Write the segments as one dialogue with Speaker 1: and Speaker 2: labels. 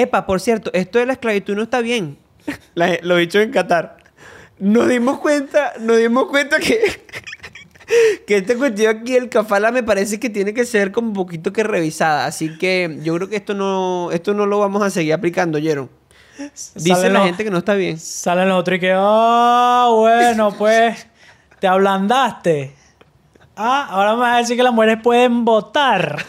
Speaker 1: epa, por cierto, esto de la esclavitud no está bien. La- lo dicho en Qatar. Nos dimos cuenta, nos dimos cuenta que, que esta cuestión aquí, el kafala, me parece que tiene que ser como un poquito que revisada. Así que yo creo que esto no, esto no lo vamos a seguir aplicando, Jeron. Dice
Speaker 2: Salen
Speaker 1: la
Speaker 2: los-
Speaker 1: gente que no está bien.
Speaker 2: Salen los otros y que, ah, bueno, pues, te ablandaste. Ah, ahora me vas a decir que las mujeres pueden votar.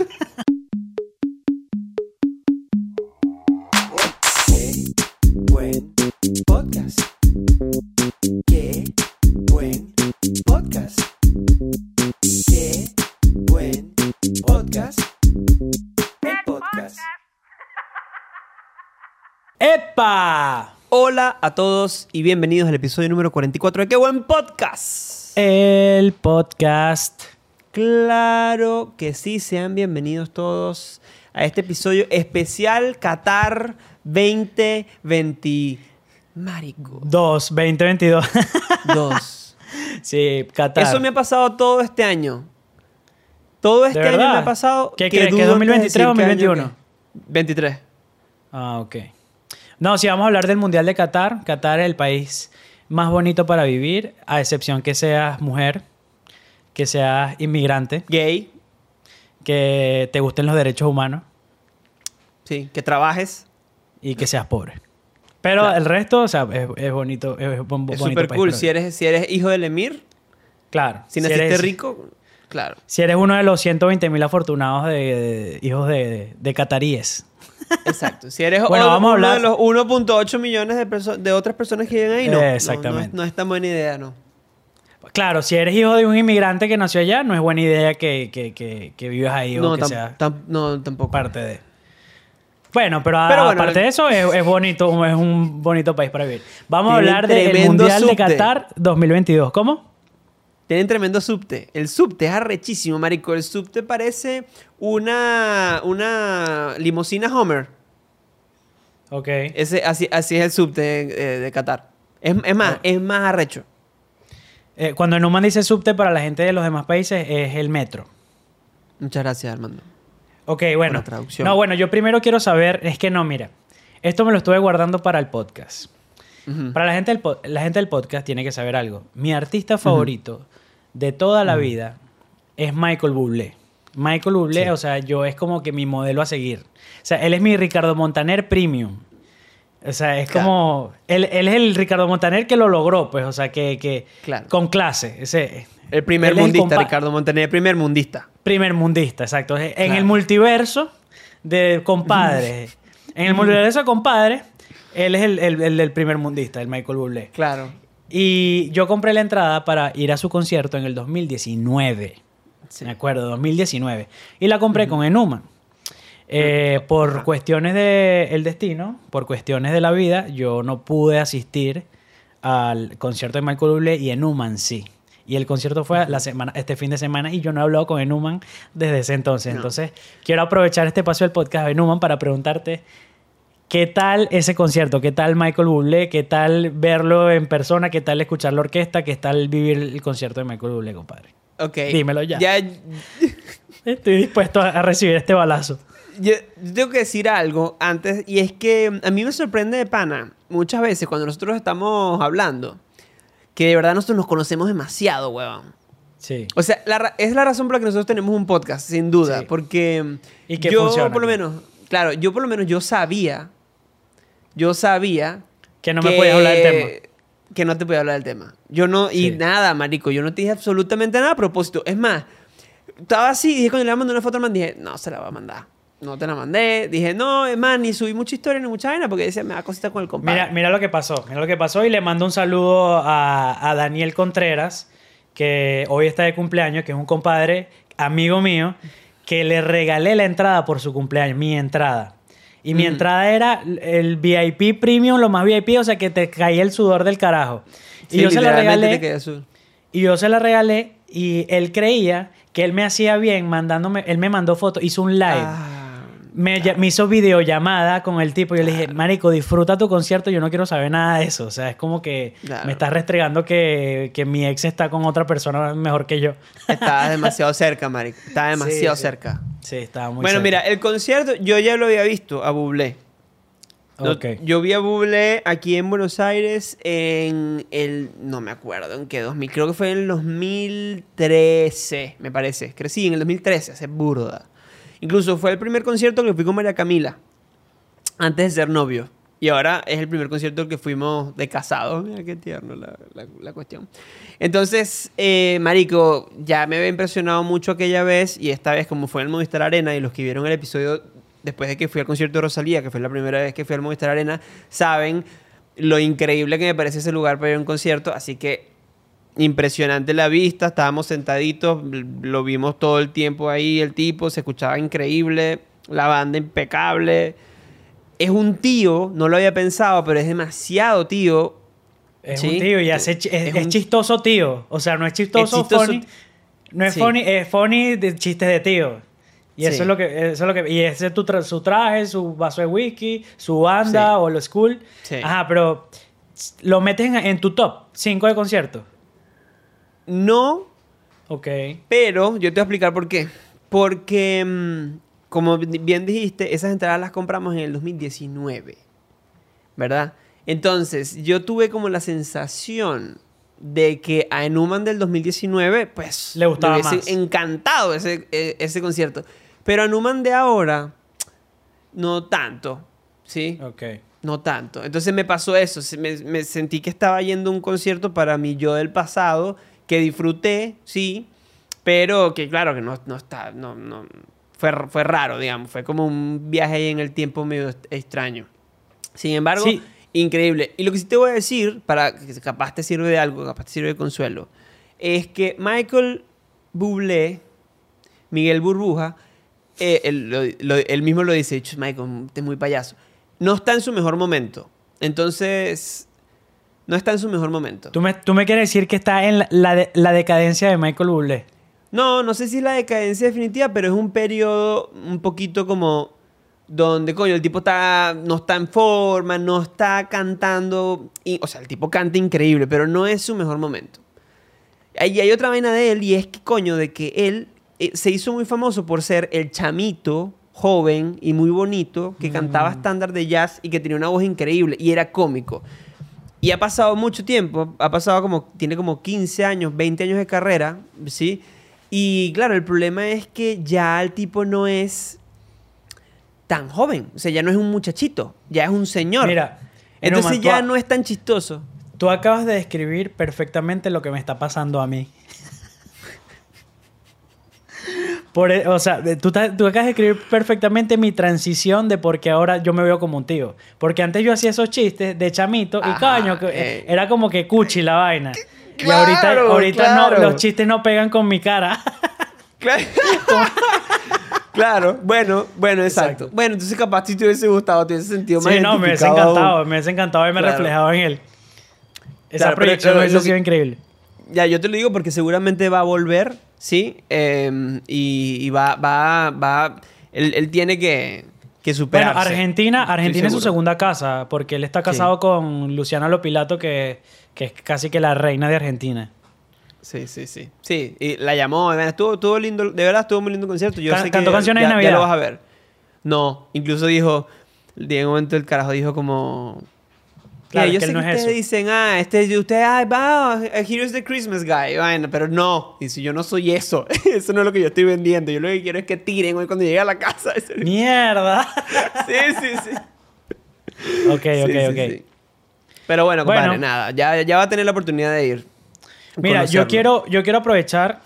Speaker 2: ¡Epa!
Speaker 1: Hola a todos y bienvenidos al episodio número 44 de Qué buen podcast.
Speaker 2: El podcast.
Speaker 1: Claro que sí, sean bienvenidos todos a este episodio especial Qatar 2020. Marico.
Speaker 2: 2, 2022.
Speaker 1: Dos.
Speaker 2: sí, Qatar.
Speaker 1: Eso me ha pasado todo este año. Todo este año me ha pasado.
Speaker 2: ¿Qué
Speaker 1: que
Speaker 2: crees, que
Speaker 1: dudo
Speaker 2: 2023 o
Speaker 1: antes de decir qué año
Speaker 2: 2021?
Speaker 1: que- 23.
Speaker 2: Ah, ok. No, si vamos a hablar del Mundial de Qatar, Qatar es el país más bonito para vivir, a excepción que seas mujer, que seas inmigrante,
Speaker 1: Gay.
Speaker 2: que te gusten los derechos humanos
Speaker 1: Sí, que trabajes.
Speaker 2: y que seas pobre. Pero
Speaker 1: Claro.
Speaker 2: el resto, o sea, es, es bonito. Es,
Speaker 1: Es
Speaker 2: bonito
Speaker 1: súper
Speaker 2: país
Speaker 1: cool.
Speaker 2: para
Speaker 1: Si
Speaker 2: vivir.
Speaker 1: eres, si eres hijo del emir,
Speaker 2: Claro.
Speaker 1: si naciste
Speaker 2: eres,
Speaker 1: rico, claro.
Speaker 2: Si eres uno de los 120 mil afortunados de, de- hijos de, de, de cataríes.
Speaker 1: Exacto. Si eres
Speaker 2: Bueno,
Speaker 1: o-
Speaker 2: vamos a
Speaker 1: uno
Speaker 2: hablar-
Speaker 1: de los 1.8 millones de, de otras personas que viven ahí, no. No, no es-
Speaker 2: Exactamente.
Speaker 1: No, es tan buena idea, no.
Speaker 2: Claro, si eres hijo de un inmigrante que nació allá, no es buena idea que, que, que, que vivas ahí o que sea
Speaker 1: no, tampoco.
Speaker 2: parte de. Bueno, pero, a-
Speaker 1: Pero bueno,
Speaker 2: aparte de eso, es, es bonito, es un bonito país para vivir. Vamos a hablar del Mundial de. Qatar 2022. ¿Cómo?
Speaker 1: Tienen tremendo subte. El subte es arrechísimo, marico. El subte parece una, una limusina Homer.
Speaker 2: Ok.
Speaker 1: Ese, así, así es el subte de, de Qatar. Es, es más,
Speaker 2: Ah.
Speaker 1: es más arrecho.
Speaker 2: Eh, cuando Numan dice subte para la gente de los demás países, es el metro.
Speaker 1: Muchas gracias, Armando.
Speaker 2: Ok, bueno.
Speaker 1: traducción.
Speaker 2: No, bueno, yo primero quiero saber, es que no, mira, esto me lo estuve guardando para el podcast. Para la gente, del la gente del podcast tiene que saber algo. Mi artista favorito de toda la vida es Michael Bublé. Michael Bublé,
Speaker 1: Sí.
Speaker 2: o sea, yo es como que mi modelo a seguir. O sea, él es mi Ricardo Montaner premium. O sea, es
Speaker 1: Claro.
Speaker 2: como... Él, él es el Ricardo Montaner que lo logró, pues, o sea, que... que
Speaker 1: Claro.
Speaker 2: Con clase. Ese,
Speaker 1: El primer
Speaker 2: el
Speaker 1: mundista, Ricardo Montaner, el primer mundista.
Speaker 2: Primer mundista, exacto. En
Speaker 1: Claro.
Speaker 2: el multiverso de compadres. en el multiverso de compadres, él es el, el- el del primer mundista, el Michael Bublé.
Speaker 1: Claro.
Speaker 2: Y yo compré la entrada para ir a su concierto en el 2019.
Speaker 1: Sí.
Speaker 2: Me acuerdo, 2019. Y la compré con Enuman. Eh, por cuestiones del destino, por cuestiones de la vida, yo no pude asistir al concierto de Michael Bublé y Enuman sí. Y el concierto fue la semana, este fin de semana y yo no he hablado con Enuman desde ese entonces.
Speaker 1: No.
Speaker 2: Entonces, quiero aprovechar este paso del podcast de Enuman para preguntarte ¿Qué tal ese concierto? ¿Qué tal Michael Bublé? ¿Qué tal verlo en persona? ¿Qué tal escuchar la orquesta? ¿Qué tal vivir el concierto de Michael Bublé, compadre?
Speaker 1: Ok.
Speaker 2: Dímelo ya.
Speaker 1: Ya,
Speaker 2: Estoy dispuesto a recibir este balazo.
Speaker 1: yo, yo tengo que decir algo antes, y es que a mí me sorprende de pana, muchas veces cuando nosotros estamos hablando, que de verdad nosotros nos conocemos demasiado, weón.
Speaker 2: Sí.
Speaker 1: O sea, la es la razón por la que nosotros tenemos un podcast, sin duda.
Speaker 2: Sí.
Speaker 1: Porque
Speaker 2: Y que
Speaker 1: yo,
Speaker 2: funciona,
Speaker 1: por lo
Speaker 2: ¿no?
Speaker 1: menos, claro, yo por lo menos yo sabía, yo sabía
Speaker 2: Que no me podías hablar del tema.
Speaker 1: Que no te podía hablar del tema. Yo no, y nada, marico, yo no te dije absolutamente nada a propósito. Es más, estaba así, dije cuando le mandar una foto al man, dije, no, se la voy a mandar. No te la mandé. Dije, no, es más, ni subí mucha historia ni mucha vaina porque decía, me da cosita con el compadre.
Speaker 2: Mira, mira lo que pasó. Mira lo que pasó y le mando un saludo a, a Daniel Contreras, que hoy está de cumpleaños, que es un compadre, amigo mío, que le regalé la entrada por su cumpleaños, mi entrada. Y mi
Speaker 1: Mm.
Speaker 2: entrada era el VIP premium, lo más VIP, o sea que te caía el sudor del carajo. Y yo se la regalé. Y yo se la regalé y él creía que él me hacía bien mandándome, él me mandó fotos, hizo un live.
Speaker 1: Ah,
Speaker 2: Me, me hizo videollamada con el tipo. Yo le dije, Marico, disfruta tu concierto. Yo no quiero saber nada de eso. O sea, es como que
Speaker 1: Claro.
Speaker 2: me estás restregando que, que mi ex está con otra persona mejor que yo.
Speaker 1: Estaba demasiado cerca, marico. Estaba demasiado
Speaker 2: sí.
Speaker 1: cerca.
Speaker 2: Sí, estaba muy
Speaker 1: bueno,
Speaker 2: cerca.
Speaker 1: mira, el concierto yo ya lo había visto a Bublé. No,
Speaker 2: Ok.
Speaker 1: Yo vi a Bublé aquí en Buenos Aires en el... No me acuerdo en qué 2000. Creo que fue en el 2013, me parece. Sí, en el 2013, hace burda. Incluso fue el primer concierto que fui con María Camila. Antes de ser novio. Y ahora es el primer concierto que fuimos de casados. Mira qué tierno la, la- cuestión. Entonces, eh, Marico, ya me había impresionado mucho aquella vez. Y esta vez, como fue en el Movistar Arena, y los que vieron el episodio después de que fui al concierto de Rosalía, que fue la primera vez que fui al Movistar Arena, saben lo increíble que me parece ese lugar para ir a un concierto. Así que impresionante la vista, estábamos sentaditos, lo vimos todo el tiempo ahí, el tipo se escuchaba increíble, la banda impecable. Es un tío, no lo había pensado, pero es demasiado tío.
Speaker 2: Es
Speaker 1: Sí.
Speaker 2: un tío y hace es,
Speaker 1: Es
Speaker 2: es
Speaker 1: un-
Speaker 2: chistoso tío. O sea, no es chistoso,
Speaker 1: Es chistoso-
Speaker 2: funny. No es
Speaker 1: Sí.
Speaker 2: funny, es funny de chistes de tío. Y eso es lo que, eso es lo que, y ese es tu tra- su traje, su vaso de whisky, su banda o lo school. Ajá, pero lo metes en, en tu top 5 de conciertos.
Speaker 1: No,
Speaker 2: Ok.
Speaker 1: pero yo te voy a explicar por qué. Porque, mm, como bien dijiste, esas entradas las compramos en el 2019, ¿verdad? Entonces, yo tuve como la sensación de que a Enuman del 2019, pues,
Speaker 2: Le gustaba
Speaker 1: hubiese
Speaker 2: más.
Speaker 1: encantado ese, eh, ese concierto. Pero a Enuman de ahora, no tanto, ¿sí?
Speaker 2: Ok.
Speaker 1: No tanto. Entonces me pasó eso. se- Me, me sentí que estaba yendo a un concierto para mi yo del pasado, que disfruté, sí, pero que claro que no, no está, no, no, fue, fue raro, digamos. Fue como un viaje ahí en el tiempo medio extraño. Sin embargo,
Speaker 2: Sí.
Speaker 1: increíble. Y lo que sí te voy a decir, para que capaz te sirve de algo, capaz te sirve de consuelo, es que Michael Bublé, Miguel Burbuja, eh, él, lo- lo- él mismo lo dice, "Chus, Michael, usted es muy payaso. No está en su mejor momento. Entonces, no está en su mejor momento.
Speaker 2: ¿Tú me, tú me quieres decir que está en la, la de- la decadencia de Michael Bublé.
Speaker 1: No, no sé si es la decadencia definitiva, pero es un periodo un poquito como donde, coño, el tipo está, no está en forma, no está cantando. y- o sea, el tipo canta increíble, pero no es su mejor momento. Y hay otra vaina de él, y es que, coño, de que él eh, se hizo muy famoso por ser el chamito joven y muy bonito que cantaba estándar de jazz y que tenía una voz increíble y era cómico. Y ha pasado mucho tiempo, ha pasado como, tiene como 15 años, 20 años de carrera, ¿sí? Y claro, el problema es que ya el tipo no es tan joven, o sea, ya no es un muchachito, ya es un señor.
Speaker 2: Mira,
Speaker 1: entonces ya no es tan chistoso.
Speaker 2: Tú acabas de describir perfectamente lo que me está pasando a mí. Por, e- o sea, tú, tú acabas de describir perfectamente mi transición de por qué ahora yo me veo como un tío. Porque antes yo hacía esos chistes de chamito y
Speaker 1: Ajá,
Speaker 2: coño,
Speaker 1: eh.
Speaker 2: era como que cuchi la vaina. y
Speaker 1: claro,
Speaker 2: ahorita, ahorita
Speaker 1: claro.
Speaker 2: no, los chistes no pegan con mi cara.
Speaker 1: Claro. Claro, bueno, bueno, exacto.
Speaker 2: Exacto.
Speaker 1: Bueno, entonces capaz si te hubiese gustado, te hubiese sentido más
Speaker 2: sí, no, me hubiese encantado,
Speaker 1: aún.
Speaker 2: me hubiese encantado verme
Speaker 1: Claro.
Speaker 2: reflejado en él. Esa
Speaker 1: Claro,
Speaker 2: proyección hubiese sido increíble.
Speaker 1: Ya, yo te lo digo porque seguramente va a volver, ¿sí? Eh, y, y va, va, va... Él, él tiene que, que
Speaker 2: Bueno,
Speaker 1: superarse.
Speaker 2: Argentina, Argentina es su segunda casa, porque él está casado con Luciana Lopilato, que, que es casi que la reina de Argentina.
Speaker 1: Sí, sí, sí. Sí, y la llamó, estuvo, estuvo lindo, de verdad estuvo muy lindo el concierto. Yo
Speaker 2: Can-
Speaker 1: sé que
Speaker 2: ¿cantó canciones
Speaker 1: ya,
Speaker 2: de
Speaker 1: ya lo vas a ver. No, incluso dijo, en un momento el carajo dijo como... que
Speaker 2: Claro, es
Speaker 1: yo
Speaker 2: que
Speaker 1: sé
Speaker 2: él
Speaker 1: que
Speaker 2: es
Speaker 1: ustedes
Speaker 2: eso.
Speaker 1: dicen, ah, este, usted, ah, va, here's the Christmas guy. Bueno, pero no, y si yo no soy eso, eso no es lo que yo estoy vendiendo. Yo lo que quiero es que tiren hoy cuando llegue a la casa.
Speaker 2: ¡Mierda!
Speaker 1: sí, sí.
Speaker 2: ok,
Speaker 1: Sí,
Speaker 2: ok,
Speaker 1: sí,
Speaker 2: ok.
Speaker 1: sí. Pero bueno, compadre,
Speaker 2: Bueno.
Speaker 1: nada, ya, ya va a tener la oportunidad de ir.
Speaker 2: Mira, yo quiero, yo quiero aprovechar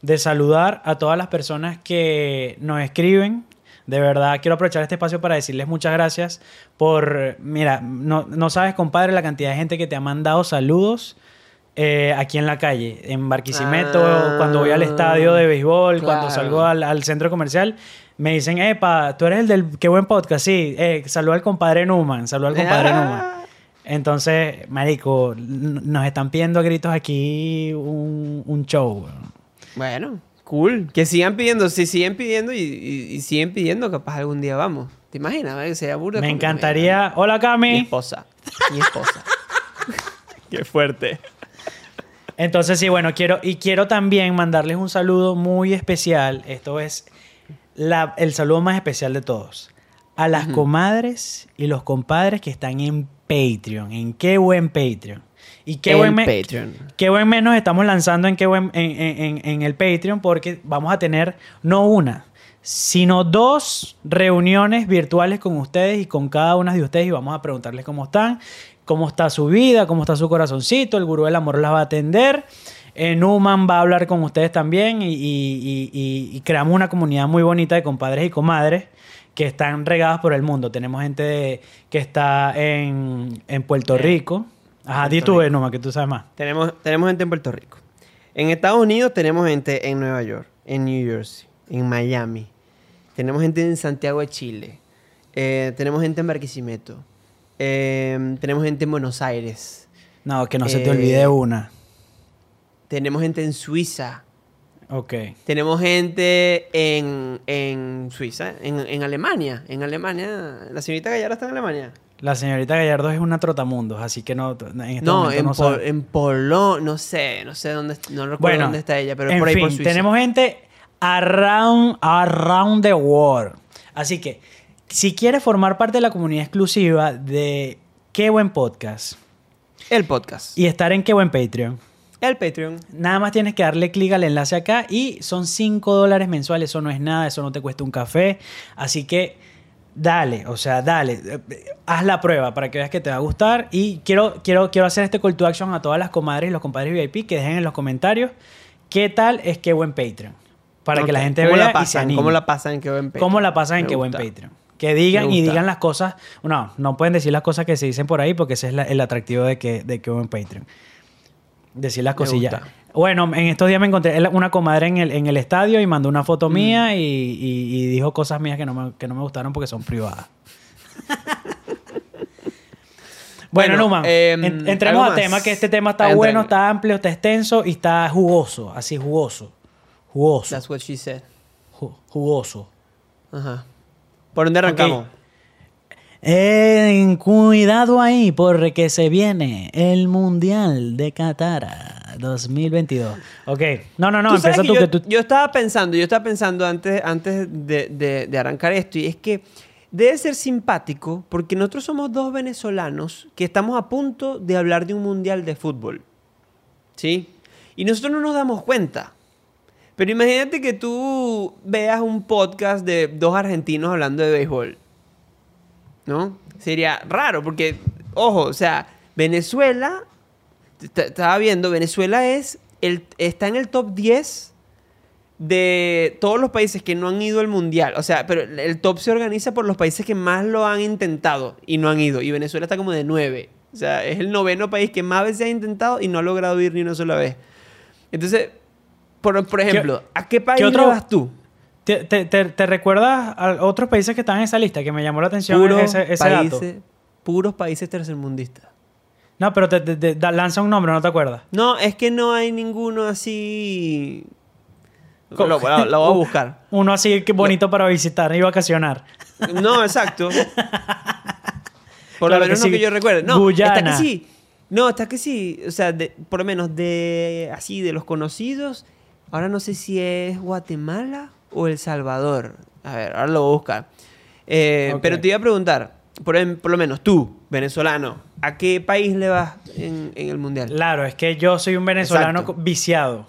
Speaker 2: de saludar a todas las personas que nos escriben. De verdad, quiero aprovechar este espacio para decirles muchas gracias por, mira, no, no sabes, compadre, la cantidad de gente que te ha mandado saludos eh, aquí en la calle, en Barquisimeto,
Speaker 1: Ah,
Speaker 2: cuando voy al estadio de béisbol, cuando salgo al, al centro comercial. Me dicen, epa, tú eres el del qué buen podcast, sí, eh, saluda al compadre Numan, saluda al compadre
Speaker 1: Ah.
Speaker 2: Numan. Entonces, marico, nos están pidiendo a gritos aquí un, un show.
Speaker 1: Bueno, cool. Que sigan pidiendo, si siguen pidiendo y, y- y siguen pidiendo, capaz algún día vamos. ¿Te imaginas? Que sea burda
Speaker 2: Me encantaría... Hola,
Speaker 1: Mi
Speaker 2: Cami.
Speaker 1: esposa. Mi esposa. Qué fuerte.
Speaker 2: Entonces, sí, bueno, quiero... Y quiero también mandarles un saludo muy especial. Esto es la- el saludo más especial de todos. a las comadres y los compadres que están en Patreon. En qué buen Patreon. Y qué
Speaker 1: El
Speaker 2: buen,
Speaker 1: Patreon.
Speaker 2: qué buen mes nos estamos lanzando en, qué buen, en, en- el Patreon porque vamos a tener no una, sino dos reuniones virtuales con ustedes y con cada una de ustedes y vamos a preguntarles cómo están, cómo está su vida, cómo está su corazoncito, el gurú del amor las va a atender. Eh, Numan va a hablar con ustedes también y, y- y- y- creamos una comunidad muy bonita de compadres y comadres que están regadas por el mundo. Tenemos gente de- que está en, en Puerto Rico. Ajá, di tú. Numan, que tú sabes más.
Speaker 1: Tenemos, tenemos gente en Puerto Rico. En Estados Unidos tenemos gente en Nueva York, en New Jersey, en Miami. Tenemos gente en Santiago de Chile. Eh, tenemos gente en Barquisimeto. Eh, tenemos gente en Buenos Aires.
Speaker 2: No, que no se te
Speaker 1: Eh,
Speaker 2: olvide una.
Speaker 1: Tenemos gente en Suiza.
Speaker 2: Ok.
Speaker 1: Tenemos gente en, en Suiza, en, en Alemania. En Alemania. La señorita Gallardo está en Alemania.
Speaker 2: La señorita Gallardo es una trotamundos, así que no, en este
Speaker 1: No, en,
Speaker 2: no
Speaker 1: Pol- en Polón, no sé, no sé dónde, no recuerdo
Speaker 2: Bueno,
Speaker 1: dónde está ella, pero
Speaker 2: en
Speaker 1: por ahí
Speaker 2: fin,
Speaker 1: por Suiza.
Speaker 2: tenemos gente around, around the world. Así que, si quieres formar parte de la comunidad exclusiva de Qué Buen Podcast
Speaker 1: el podcast.
Speaker 2: y estar en Qué Buen Patreon,
Speaker 1: El Patreon.
Speaker 2: Nada más tienes que darle clic al enlace acá y son 5 dólares mensuales. Eso no es nada, eso no te cuesta un café. Así que dale, o sea, dale. eh, Haz la prueba para que veas que te va a gustar. Y quiero, quiero, quiero hacer este call to action a todas las comadres y los compadres VIP que dejen en los comentarios qué tal es que buen Patreon. Para que la gente
Speaker 1: ¿Cómo
Speaker 2: vea
Speaker 1: la
Speaker 2: y se
Speaker 1: pasan?
Speaker 2: anime.
Speaker 1: ¿Cómo la pasan en qué buen Patreon?
Speaker 2: ¿Cómo la pasan en qué buen. Patreon? Que digan y digan las cosas. No, no pueden decir las cosas que se dicen por ahí porque ese es la- el atractivo de que, de que buen Patreon. Decir las cosillas. Bueno, en estos días me encontré una comadre en el, en el estadio y mandó una foto
Speaker 1: Mm.
Speaker 2: mía y, y- y dijo cosas mías que no, me, que no me gustaron porque son privadas. bueno,
Speaker 1: Bueno,
Speaker 2: Numan,
Speaker 1: em,
Speaker 2: en- entremos a tema, que este tema está bueno, está amplio, está extenso y está jugoso, así jugoso. Jugoso.
Speaker 1: That's what she said.
Speaker 2: ju- jugoso.
Speaker 1: Ajá. ¿Por dónde arrancamos?
Speaker 2: Eh, cuidado ahí, porque se viene el Mundial de Qatar 2022. Ok. No, no, no,
Speaker 1: Tú
Speaker 2: empieza tú
Speaker 1: yo,
Speaker 2: que tú...
Speaker 1: yo estaba pensando, yo estaba pensando antes, antes de, de- de arrancar esto, y es que debe ser simpático porque nosotros somos dos venezolanos que estamos a punto de hablar de un mundial de fútbol. ¿Sí? Y nosotros no nos damos cuenta. Pero imagínate que tú veas un podcast de dos argentinos hablando de béisbol. ¿No? Sería raro porque, ojo, o sea, Venezuela, estaba viendo, Venezuela es el, está en el top 10 de todos los países que no han ido al mundial. O sea, pero el- top se organiza por los países que más lo han intentado y no han ido. Y Venezuela está como de 9. O sea, es el noveno país que más veces ha intentado y no ha logrado ir ni una sola vez. Entonces, por, por ejemplo, ¿a qué país
Speaker 2: otro-
Speaker 1: vas tú?
Speaker 2: ¿Te, te, te- te recuerdas a otros países que están en esa lista? Que me llamó la atención
Speaker 1: Puros
Speaker 2: ese, ese dato.
Speaker 1: países, puros países tercermundistas.
Speaker 2: No, pero te, te- te- da- lanza un nombre, ¿no te acuerdas?
Speaker 1: No, es que no hay ninguno así. Lo, lo- lo voy a buscar.
Speaker 2: Uno así que bonito para visitar y vacacionar.
Speaker 1: No, exacto. Por
Speaker 2: Claro
Speaker 1: lo menos
Speaker 2: que
Speaker 1: no
Speaker 2: sí.
Speaker 1: que yo recuerde. No,
Speaker 2: Guyana.
Speaker 1: está que sí. No, está que sí. O sea, de- por lo menos de así, de los conocidos. Ahora no sé si es Guatemala o El Salvador. A ver, ahora lo voy a buscar. Eh,
Speaker 2: Ok.
Speaker 1: Pero te iba a preguntar, por, em- por lo menos tú, venezolano, ¿a qué país le vas en, en el mundial?
Speaker 2: Claro, es que yo soy un venezolano
Speaker 1: Exacto.
Speaker 2: viciado.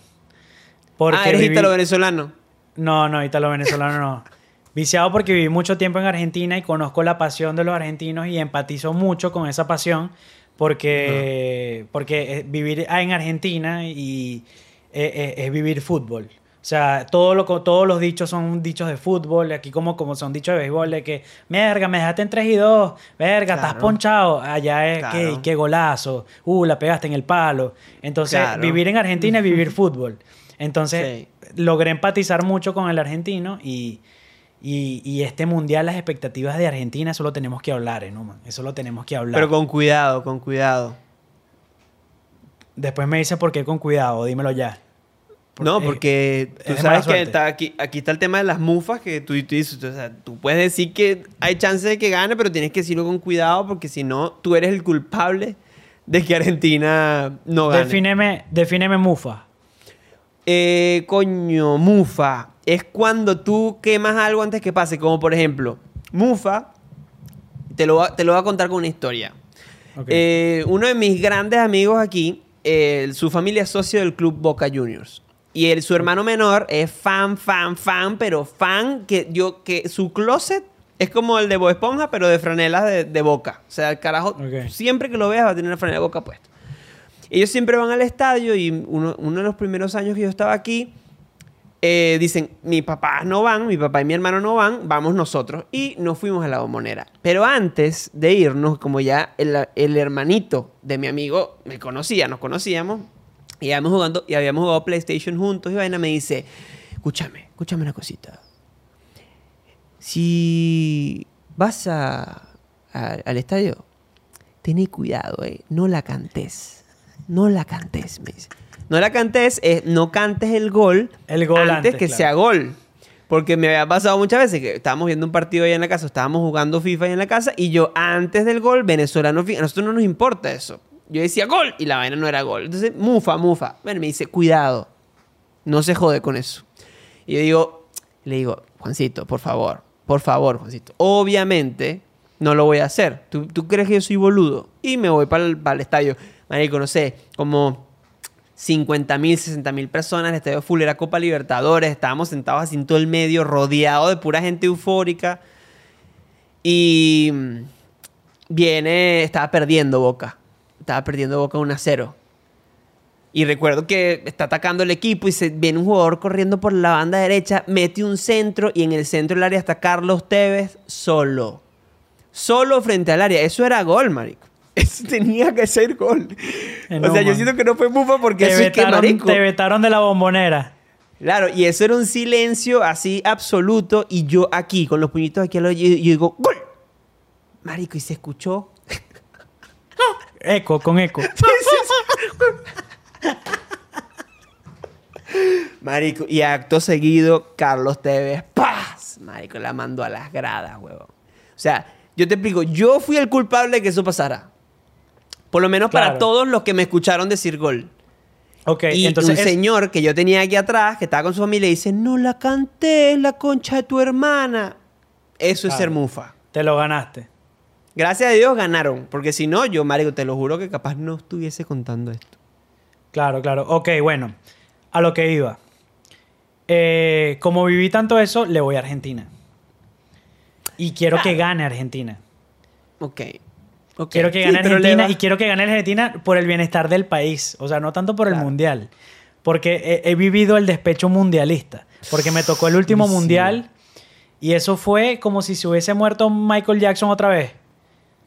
Speaker 2: Porque
Speaker 1: ah, eres
Speaker 2: viví-
Speaker 1: ítalo-venezolano.
Speaker 2: No, no, italo venezolano no. Viciado porque viví mucho tiempo en Argentina y conozco la pasión de los argentinos y empatizo mucho con esa pasión porque, porque eh, vivir en Argentina y eh, eh, es vivir fútbol. O sea, todo lo, todos los dichos son dichos de fútbol, aquí como, como son dichos de béisbol, de que, verga, me dejaste en 3 y 2, verga, estás ponchado, allá es que, qué golazo, uh, la pegaste en el palo. Entonces,
Speaker 1: Claro.
Speaker 2: vivir en Argentina es vivir fútbol. Entonces,
Speaker 1: Sí.
Speaker 2: logré empatizar mucho con el argentino y, y, y este mundial, las expectativas de Argentina, eso lo tenemos que hablar, ¿eh, no, man? Eso lo tenemos que hablar.
Speaker 1: Pero con cuidado, con cuidado.
Speaker 2: Después me dice por qué con cuidado, dímelo ya.
Speaker 1: No, porque tú sabes que está aquí, aquí está el tema de las mufas que tú, tú dices, o sea, tú puedes decir que hay chance de que gane, pero tienes que decirlo con cuidado porque si no, tú eres el culpable de que Argentina no gane.
Speaker 2: Defíneme, defíneme Mufa.
Speaker 1: Eh, coño, mufa. Es cuando tú quemas algo antes que pase. Como por ejemplo, mufa Te lo, te lo voy a contar con una historia. Eh, uno de mis grandes amigos aquí, eh, su familia es socio del club Boca Juniors. Y el, su hermano menor es fan, fan, fan, pero fan que yo, que su closet es como el de Bob Esponja, pero de franelas de, de Boca. O sea, el carajo,
Speaker 2: Ok.
Speaker 1: siempre que lo veas va a tener una franela de Boca puesta. Ellos siempre van al estadio y uno, uno de los primeros años que yo estaba aquí, eh, dicen, mi papá no van, mi papá y mi hermano no van, vamos nosotros. Y nos fuimos a la bombonera. Pero antes de irnos, como ya el, el hermanito de mi amigo me conocía, nos conocíamos, y habíamos, jugando, y habíamos jugado PlayStation juntos, y vaina me dice, escúchame, escúchame una cosita. Si vas a, a- al estadio, tené cuidado, eh, no la cantes. No la cantes, me dice. No la cantes, es no cantes el gol,
Speaker 2: El gol
Speaker 1: antes,
Speaker 2: antes,
Speaker 1: que
Speaker 2: claro.
Speaker 1: sea gol. Porque me había pasado muchas veces que estábamos viendo un partido ahí en la casa, estábamos jugando FIFA ahí en la casa y yo antes del gol, venezolano, a nosotros no nos importa eso. Yo decía gol y la vaina no era gol. Entonces, mufa, mufa. Bueno, me dice, cuidado, no se jode con eso. Y yo digo, le digo, Juancito, por favor, por favor, Juancito. Obviamente no lo voy a hacer. ¿Tú, tú crees que yo soy boludo? Y me voy para el, estadio. Marico, no sé, como 50 mil, 60 mil personas. El estadio full era Copa Libertadores. Estábamos sentados así en todo el medio, rodeado de pura gente eufórica. Y mm, viene, estaba perdiendo Boca. Estaba perdiendo Boca 1 a 0. Y recuerdo que está atacando el equipo y se viene un jugador corriendo por la banda derecha, mete un centro y en el centro del área está Carlos Tevez solo. Solo frente al área. Eso era gol, marico. Eso tenía que ser gol.
Speaker 2: Eh,
Speaker 1: o
Speaker 2: no,
Speaker 1: sea, yo siento que no fue bufa porque
Speaker 2: te,
Speaker 1: que,
Speaker 2: vetaron, te vetaron de la bombonera.
Speaker 1: Claro, y eso era un silencio así absoluto y yo aquí, con los puñitos aquí al lado, yo, yo digo, ¡gol! Marico, y se escuchó.
Speaker 2: Eco, con eco.
Speaker 1: Marico, y acto seguido, Carlos Tevez, ¡paz! Marico, la mandó a las gradas, huevón. O sea, yo te explico, yo fui el culpable de que eso pasara. Por lo menos para todos los que me escucharon decir gol.
Speaker 2: Ok,
Speaker 1: y
Speaker 2: entonces.
Speaker 1: un
Speaker 2: es-
Speaker 1: señor que yo tenía aquí atrás, que estaba con su familia, dice, no la canté, la concha de tu hermana. Eso es ser mufa.
Speaker 2: Te lo ganaste.
Speaker 1: Gracias a Dios ganaron, porque si no, yo, marico, te lo juro que capaz no estuviese contando esto.
Speaker 2: Claro, claro. Ok, bueno. A lo que iba. Eh, como viví tanto eso, le voy a Argentina. Y quiero que gane Argentina.
Speaker 1: Ok. ok.
Speaker 2: Quiero que gane Argentina y quiero que gane Argentina por el bienestar del país. O sea, no tanto por el mundial. Porque he, he vivido el despecho mundialista. Porque me tocó el último mundial y eso fue como si se hubiese muerto Michael Jackson otra vez.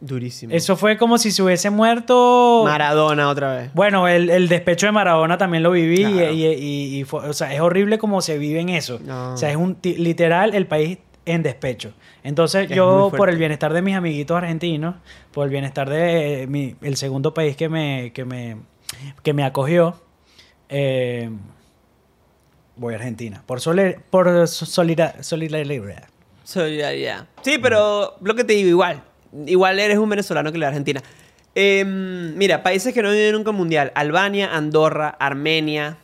Speaker 1: Durísimo.
Speaker 2: Eso fue como si se hubiese muerto.
Speaker 1: Maradona otra vez.
Speaker 2: Bueno, el, el despecho de Maradona también lo viví y-
Speaker 1: Claro.
Speaker 2: y, y- y fue- o sea, es horrible como se vive en eso.
Speaker 1: No.
Speaker 2: O sea, es un literal el país en despecho. Entonces
Speaker 1: Es
Speaker 2: yo, por el bienestar de mis amiguitos argentinos, por el bienestar de eh, mi- el segundo país que me, que me, que me acogió, eh, voy a Argentina. Por, sole- por solida- solidaridad.
Speaker 1: Solidaridad. Sí, pero lo que te digo, igual. Igual eres un venezolano que le da Argentina. Em, mira, países que no han ido nunca al mundial: Albania, Andorra, Armenia,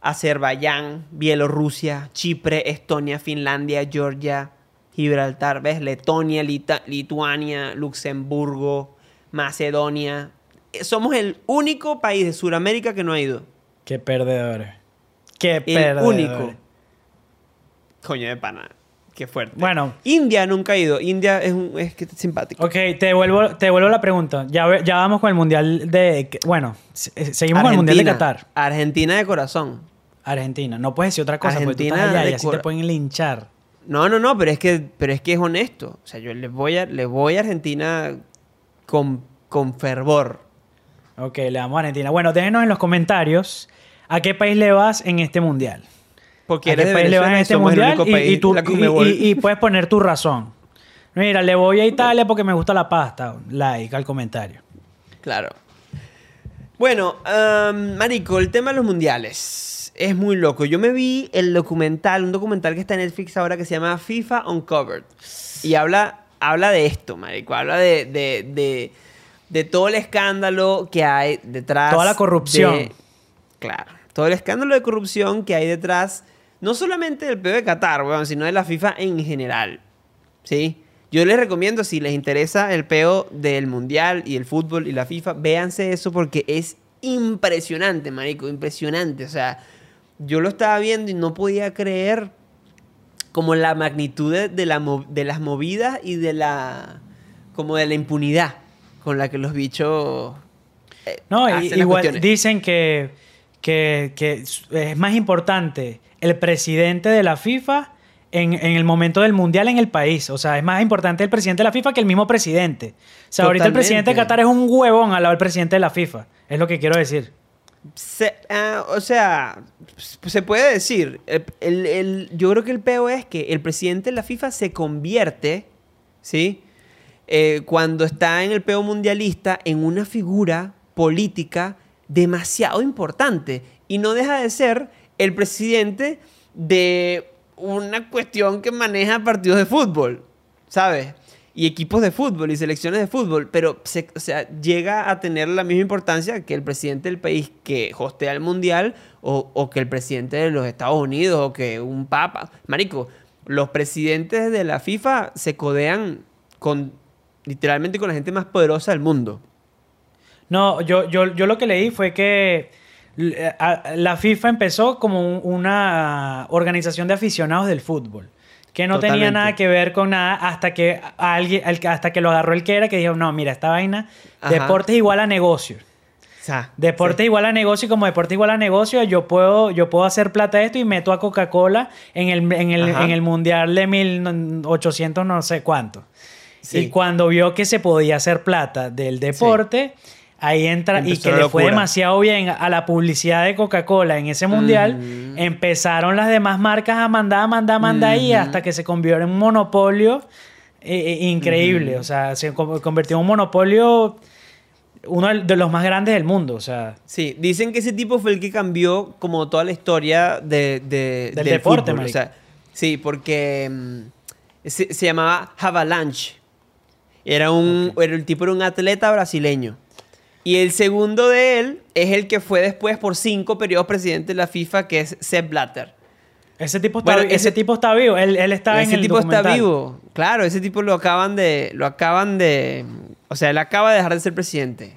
Speaker 1: Azerbaiyán, Bielorrusia, Chipre, Estonia, Finlandia, Georgia, Gibraltar, ¿ves? Letonia, Lita- Lituania, Luxemburgo, Macedonia. Eh, Somos el único país de Sudamérica que no ha ido.
Speaker 2: Qué perdedores. Qué
Speaker 1: El
Speaker 2: perdedores.
Speaker 1: único. Coño de pana. Qué fuerte.
Speaker 2: Bueno.
Speaker 1: India nunca ha ido. India es, un, es simpático.
Speaker 2: Ok, te devuelvo, te devuelvo la pregunta. Ya, ya vamos con el mundial de. Bueno, eh, seguimos con el mundial de Qatar.
Speaker 1: Argentina de corazón.
Speaker 2: Argentina. No puedes decir otra cosa porque tú
Speaker 1: Argentina
Speaker 2: estás allá
Speaker 1: de
Speaker 2: y así te pueden linchar.
Speaker 1: No, no, no, pero es que, pero es que es honesto. O sea, yo les voy a, les voy a Argentina con, con fervor.
Speaker 2: Ok, le damos a Argentina. Bueno, déjenos en los comentarios a qué país le vas en este mundial.
Speaker 1: Porque
Speaker 2: ¿A
Speaker 1: eres
Speaker 2: país le en
Speaker 1: y
Speaker 2: este mundial?
Speaker 1: único
Speaker 2: Y,
Speaker 1: país
Speaker 2: y tú- y- y- puedes poner tu razón. Mira, le voy a Italia porque me gusta la pasta. Like al comentario.
Speaker 1: Claro. Bueno, am, Marico, el tema de los mundiales es muy loco. Yo me vi el documental, un documental que está en Netflix ahora que se llama FIFA Uncovered. Y habla, habla de esto, Marico. Habla de, de, de, de todo el escándalo que hay detrás.
Speaker 2: Toda la corrupción.
Speaker 1: claro. Todo el escándalo de corrupción que hay detrás, no solamente del PB de Qatar, weón, sino de la FIFA en general. ¿Sí? Yo les recomiendo, si les interesa el peo del mundial y el fútbol y la FIFA, véanse eso porque es impresionante, marico, impresionante. O sea, yo lo estaba viendo y no podía creer como la magnitud de, de la, mo- de las movidas y de la como de la impunidad con la que los bichos eh,
Speaker 2: No, y-
Speaker 1: hacen las
Speaker 2: igual
Speaker 1: cuestiones.
Speaker 2: dicen que, que, que es más importante el presidente de la FIFA en, en el momento del mundial en el país. O sea, es más importante el presidente de la FIFA que el mismo presidente. O sea, ahorita el presidente de Qatar es un huevón al lado del presidente de la FIFA. Es lo que quiero decir.
Speaker 1: Se- ah, o sea, se puede decir. El, el- el- yo creo que el peo es que el presidente de la FIFA se convierte, ¿sí? Eh, cuando está en el peo mundialista, en una figura política demasiado importante. Y no deja de ser el presidente de una cuestión que maneja partidos de fútbol, ¿sabes? Y equipos de fútbol y selecciones de fútbol, pero o sea, llega a tener la misma importancia que el presidente del país que hostea el mundial o, o que el presidente de los Estados Unidos o que un papa. Marico, los presidentes de la FIFA se codean con literalmente con la gente más poderosa del mundo.
Speaker 2: No, yo, yo, yo lo que leí fue que la FIFA empezó como un- una organización de aficionados del fútbol. Que no tenía nada que ver con nada hasta que alguien, hasta que lo agarró el que era, que dijo, no, mira, esta vaina,
Speaker 1: Ajá.
Speaker 2: deporte es igual a negocio.
Speaker 1: O sea,
Speaker 2: Deporte
Speaker 1: sí.
Speaker 2: igual a negocio y como deporte igual a negocio, yo puedo, yo puedo hacer plata de esto y meto a Coca-Cola en el, en, el, en el mundial de 1800 no sé cuánto.
Speaker 1: Sí.
Speaker 2: Y cuando vio que se podía hacer plata del deporte, ahí entra y que le fue demasiado bien a la publicidad de Coca-Cola en ese mundial, empezaron las demás marcas a mandar, a mandar, a mandar
Speaker 1: Ujú.
Speaker 2: hasta que se convirtió en un monopolio eh, eh, increíble. O sea, se co- convirtió en un monopolio uno del- de los más grandes del mundo. O sea,
Speaker 1: Sí, dicen que ese tipo fue el que cambió como toda la historia de, de-
Speaker 2: Del deporte,
Speaker 1: fútbol. O sea, sí, porque mm, se, se llamaba Avalanche. Era un, era, el tipo era un atleta brasileño. Y el segundo de él es el que fue después por cinco periodos presidente de la FIFA, que es Sepp Blatter.
Speaker 2: ese tipo está,
Speaker 1: Bueno,
Speaker 2: ese,
Speaker 1: ese-
Speaker 2: tipo está vivo. Él, él está en
Speaker 1: ese
Speaker 2: el
Speaker 1: tipo está vivo. Claro, ese tipo lo acaban de. Lo acaban de. O sea, él acaba de dejar de ser presidente.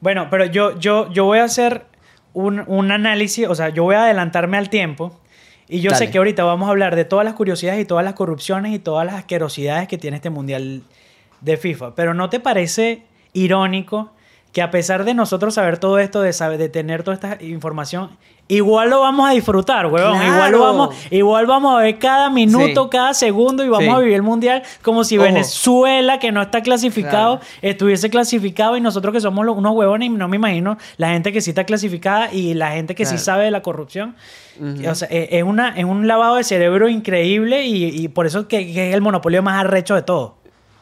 Speaker 2: Bueno, pero yo, yo, yo voy a hacer un, un análisis, o sea, yo voy a adelantarme al tiempo. Y yo sé que ahorita vamos a hablar de todas las curiosidades y todas las corrupciones y todas las asquerosidades que tiene este mundial de FIFA. Pero ¿no te parece irónico que a pesar de nosotros saber todo esto, de, saber, de tener toda esta información, igual lo vamos a disfrutar, huevón? Igual,
Speaker 1: Claro.
Speaker 2: lo vamos, igual vamos a ver cada minuto,
Speaker 1: Sí.
Speaker 2: cada segundo y vamos
Speaker 1: Sí.
Speaker 2: a vivir el mundial como si
Speaker 1: Ojo.
Speaker 2: Venezuela, que no está clasificado,
Speaker 1: Claro.
Speaker 2: estuviese clasificado y nosotros que somos los- unos huevones y no me imagino la gente que sí está clasificada y la gente que sí sabe de la corrupción. O sea, es, es una, es un lavado de cerebro increíble y, y por eso que, que es el monopolio más arrecho de todo.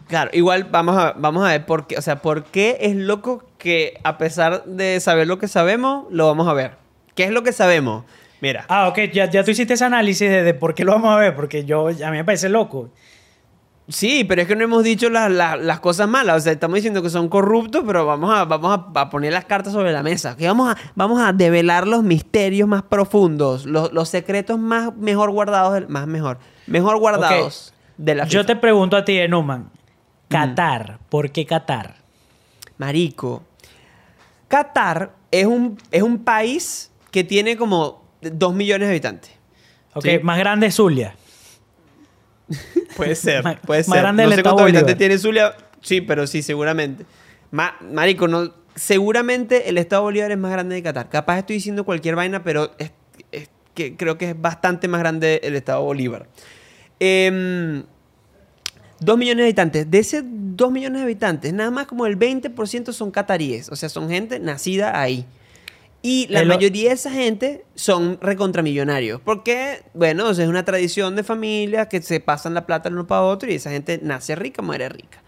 Speaker 1: Claro, igual vamos a, vamos a ver por qué, o sea, por qué es loco que a pesar de saber lo que sabemos, lo vamos a ver. ¿Qué es lo que sabemos? Mira,
Speaker 2: Ah, ok, ya, ya tú hiciste ese análisis de, de por qué lo vamos a ver, porque yo, a mí me parece loco.
Speaker 1: sí, pero es que no hemos dicho las, las- las cosas malas, o sea, estamos diciendo que son corruptos, pero vamos a, vamos a, a poner las cartas sobre la mesa, que vamos a, vamos a develar los misterios más profundos, los, los secretos más mejor guardados, más mejor, mejor guardados de la
Speaker 2: Yo te pregunto a ti, Enuman, Qatar. Mm. ¿Por qué Qatar?
Speaker 1: Marico. Qatar es un, es un país que tiene como 2 millones de habitantes.
Speaker 2: Ok, más grande es Zulia.
Speaker 1: puede ser, puede ser.
Speaker 2: Más grande
Speaker 1: no sé cuántos habitantes tiene Zulia. Sí, pero sí, seguramente. Ma marico, no, seguramente el Estado Bolívar es más grande de Qatar. Capaz estoy diciendo cualquier vaina, pero es, que creo que es bastante más grande el Estado Bolívar. Eh, 2 millones de habitantes. De esos 2 millones de habitantes, nada más como el 20% son cataríes. O sea, son gente nacida ahí. Y la mayoría de esa gente son recontramillonarios. Porque, bueno, o es una tradición de familias que se pasan la plata de uno para otro y esa gente nace rica, muere rica.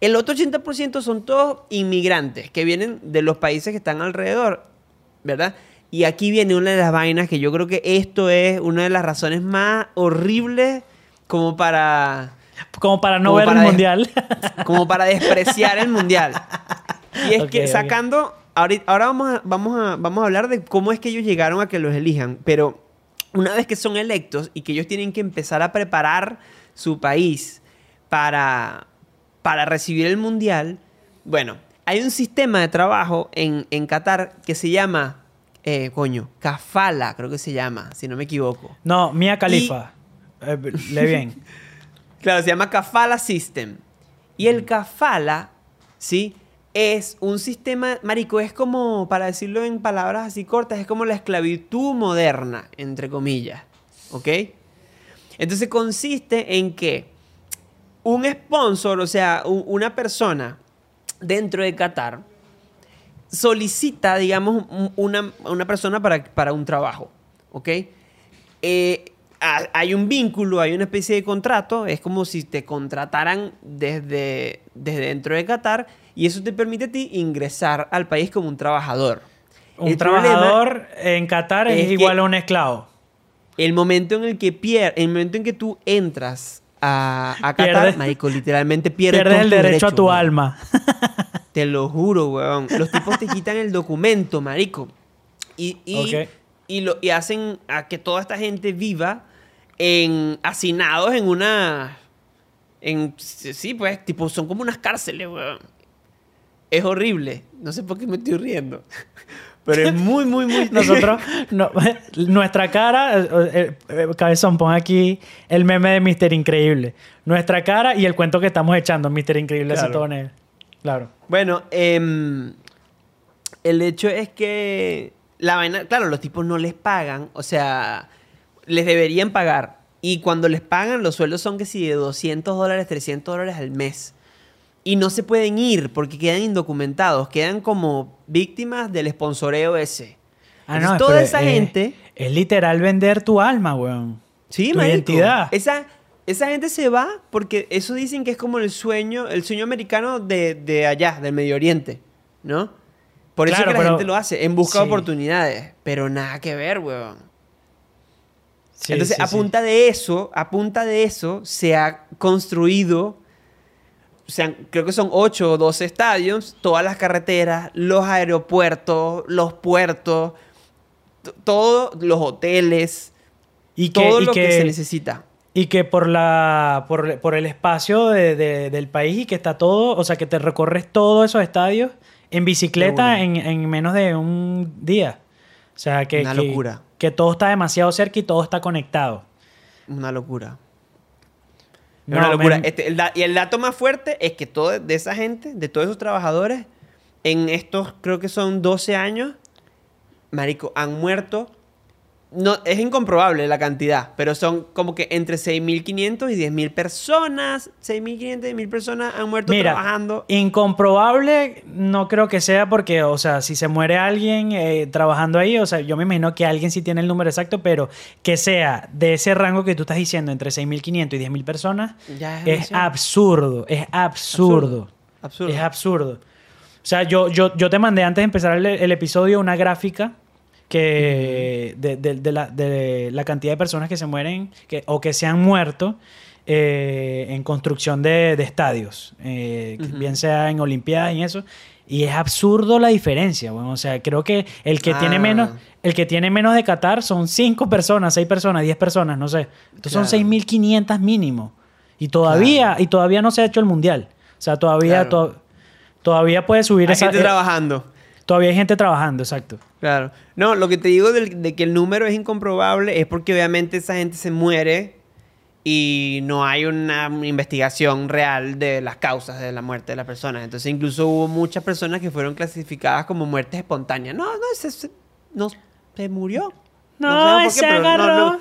Speaker 1: El otro 80% son todos inmigrantes que vienen de los países que están alrededor, ¿verdad? Y aquí viene una de las vainas que yo creo que esto es una de las razones más horribles como para
Speaker 2: como para no
Speaker 1: Como
Speaker 2: ver
Speaker 1: para
Speaker 2: el mundial.
Speaker 1: como para despreciar el mundial. Y es que sacando, ahorita, ahora vamos a, vamos, a, vamos a hablar de cómo es que ellos llegaron a que los elijan, pero una vez que son electos y que ellos tienen que empezar a preparar su país para, para recibir el mundial, bueno, hay un sistema de trabajo en, en Qatar que se llama, eh, coño, Kafala, creo que se llama, si no me equivoco.
Speaker 2: No, Mía Califa. Eh, lee bien.
Speaker 1: Claro, se llama Kafala System. Y el Kafala, ¿sí? Es un sistema, marico, es como, para decirlo en palabras así cortas, es como la esclavitud moderna, entre comillas. ¿Ok? Entonces consiste en que un sponsor, o sea, una persona dentro de Qatar, solicita, digamos, un- una, una persona para, para un trabajo. ¿Ok? Eh, hay un vínculo, hay una especie de contrato, es como si te contrataran desde, desde dentro de Qatar y eso te permite a ti ingresar al país como un trabajador.
Speaker 2: Un
Speaker 1: El
Speaker 2: trabajador en Qatar es, igual a un esclavo.
Speaker 1: El momento en el que pier el momento en que tú entras a, a Qatar,
Speaker 2: Pierdes-
Speaker 1: marico, literalmente pierdes,
Speaker 2: Pierdes el derecho a tu
Speaker 1: weón.
Speaker 2: alma.
Speaker 1: Te lo juro, weón. Los tipos te quitan el documento, marico. Y, y. y, lo, y hacen a que toda esta gente viva en hacinados en una... En, sí, pues, tipo, son como unas cárceles, weón. Es horrible. No sé por qué me estoy riendo. Pero es muy, muy, muy...
Speaker 2: Nosotros, no- nuestra cara, eh, eh, eh, cabezón, pon aquí el meme de Mister Increíble. Nuestra cara y el cuento que estamos echando, Mister Increíble, así
Speaker 1: Claro.
Speaker 2: todo negro. Claro.
Speaker 1: Bueno, em, el hecho es que la vaina, claro, los tipos no les pagan, o sea, les deberían pagar. Y cuando les pagan, los sueldos son que si de 200 dólares, 300 dólares al mes. Y no se pueden ir porque quedan indocumentados, quedan como víctimas del sponsoreo ese.
Speaker 2: Ah,
Speaker 1: Entonces,
Speaker 2: no,
Speaker 1: toda esa
Speaker 2: es-
Speaker 1: gente...
Speaker 2: Es literal vender tu alma, weón.
Speaker 1: Sí,
Speaker 2: tu
Speaker 1: marico.
Speaker 2: identidad.
Speaker 1: Esa, esa gente se va porque eso dicen que es como el sueño, el sueño americano de, de allá, del Medio Oriente, ¿no? Por eso
Speaker 2: Claro,
Speaker 1: es que la
Speaker 2: pero-
Speaker 1: gente lo hace, en busca de
Speaker 2: sí.
Speaker 1: oportunidades. Pero nada que ver, weón.
Speaker 2: Sí,
Speaker 1: Entonces,
Speaker 2: sí,
Speaker 1: a punta de eso, a punta de eso, se ha construido, o sea, creo que son 8 o 12 estadios, todas las carreteras, los aeropuertos, los puertos, todos los hoteles,
Speaker 2: Y que,
Speaker 1: todo
Speaker 2: y
Speaker 1: lo que,
Speaker 2: que-
Speaker 1: se necesita.
Speaker 2: Y que por la por, por el espacio de- de- del país y que está todo, o sea, que te recorres todos esos estadios en bicicleta en, en menos de un día. O sea, que,
Speaker 1: Una
Speaker 2: que-
Speaker 1: locura.
Speaker 2: que todo está demasiado cerca y todo está conectado.
Speaker 1: Una locura.
Speaker 2: No,
Speaker 1: una locura. Este, el da- y el dato más fuerte es que todo de esa gente, de todos esos trabajadores, en estos creo que son 12 años, marico, han muerto. No, es incomprobable la cantidad, pero son como que entre 6.500 y 10.000 personas. 6.500 y 10.000 personas han muerto
Speaker 2: Mira,
Speaker 1: trabajando.
Speaker 2: incomprobable no creo que sea porque, o sea, si se muere alguien eh, trabajando ahí, o sea, yo me imagino que alguien sí tiene el número exacto, pero que sea de ese rango que tú estás diciendo, entre 6.500 y 10.000 personas,
Speaker 1: Ya es
Speaker 2: absurdo, es absurdo.
Speaker 1: Absurdo.
Speaker 2: Es absurdo. O sea, yo, yo, yo te mandé antes de empezar el, el episodio una gráfica que de, de- de la, de la cantidad de personas que se mueren que, o que se han muerto eh, en construcción de, de estadios, eh, bien sea en Olimpiadas y eso. Y es absurdo la diferencia, bueno, o sea, creo que el que tiene
Speaker 1: Ah.
Speaker 2: menos, el que tiene menos de Qatar son 5 personas, 6 personas, 10 personas, no sé. Entonces
Speaker 1: Claro.
Speaker 2: son 6.500 mínimo. Y todavía,
Speaker 1: Claro.
Speaker 2: y todavía no se ha hecho el mundial. O sea, todavía,
Speaker 1: Claro.
Speaker 2: to- todavía puede subir
Speaker 1: Hay
Speaker 2: esa.
Speaker 1: gente
Speaker 2: eh,
Speaker 1: trabajando.
Speaker 2: todavía hay gente trabajando, exacto.
Speaker 1: Claro. No, lo que te digo del- de, que el número es incomprobable es porque obviamente esa gente se muere y no hay una investigación real de las causas de la muerte de las personas. Entonces incluso hubo muchas personas que fueron clasificadas como muertes espontáneas. No, no, se, se- no, se murió.
Speaker 2: No,
Speaker 1: no-
Speaker 2: agarró.
Speaker 1: no-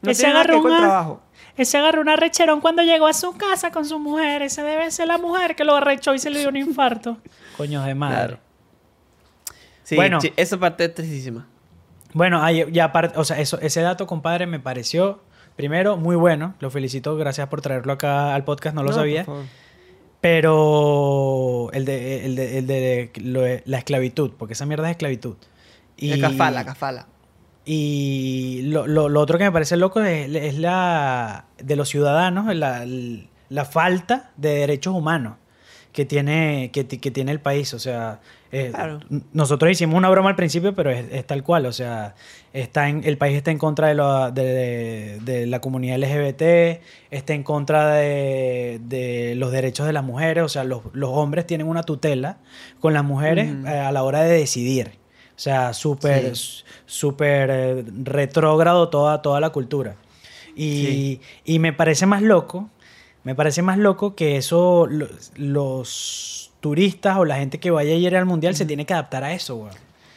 Speaker 1: no
Speaker 2: ese agarró una-
Speaker 1: trabajo.
Speaker 2: Ese agarró un arrecherón cuando llegó a su casa con su mujer. Ese debe ser la mujer que lo arrechó y se le dio un infarto. Coño de madre.
Speaker 1: Claro. Sí,
Speaker 2: Bueno.
Speaker 1: sí, esa parte es tristísima.
Speaker 2: Bueno, ahí, ya aparte, o sea, eso, ese dato, compadre, me pareció, primero, muy bueno. Lo felicito, gracias por traerlo acá al podcast, no lo
Speaker 1: No,
Speaker 2: sabía.
Speaker 1: por favor.
Speaker 2: Pero el de, el de, el de lo de la esclavitud, porque esa mierda es esclavitud. Y,
Speaker 1: El cafala, cafala.
Speaker 2: Y lo, lo- lo otro que me parece loco es, es la de los ciudadanos, la, la falta de derechos humanos. Que tiene, que, ti- que tiene el país. O sea, eh,
Speaker 1: Claro.
Speaker 2: nosotros hicimos una broma al principio, pero es, es tal cual. O sea, está en, el país está en contra de, lo- de, de- de la comunidad LGBT, está en contra de, de los derechos de las mujeres. O sea, los, los hombres tienen una tutela con las mujeres eh, a la hora de decidir. O sea, súper
Speaker 1: Sí.
Speaker 2: súper eh, retrógrado toda, toda la cultura. Y,
Speaker 1: Sí.
Speaker 2: y me parece más loco, me parece más loco que eso, lo- los turistas o la gente que vaya a ir al mundial se tiene que adaptar a eso, güey.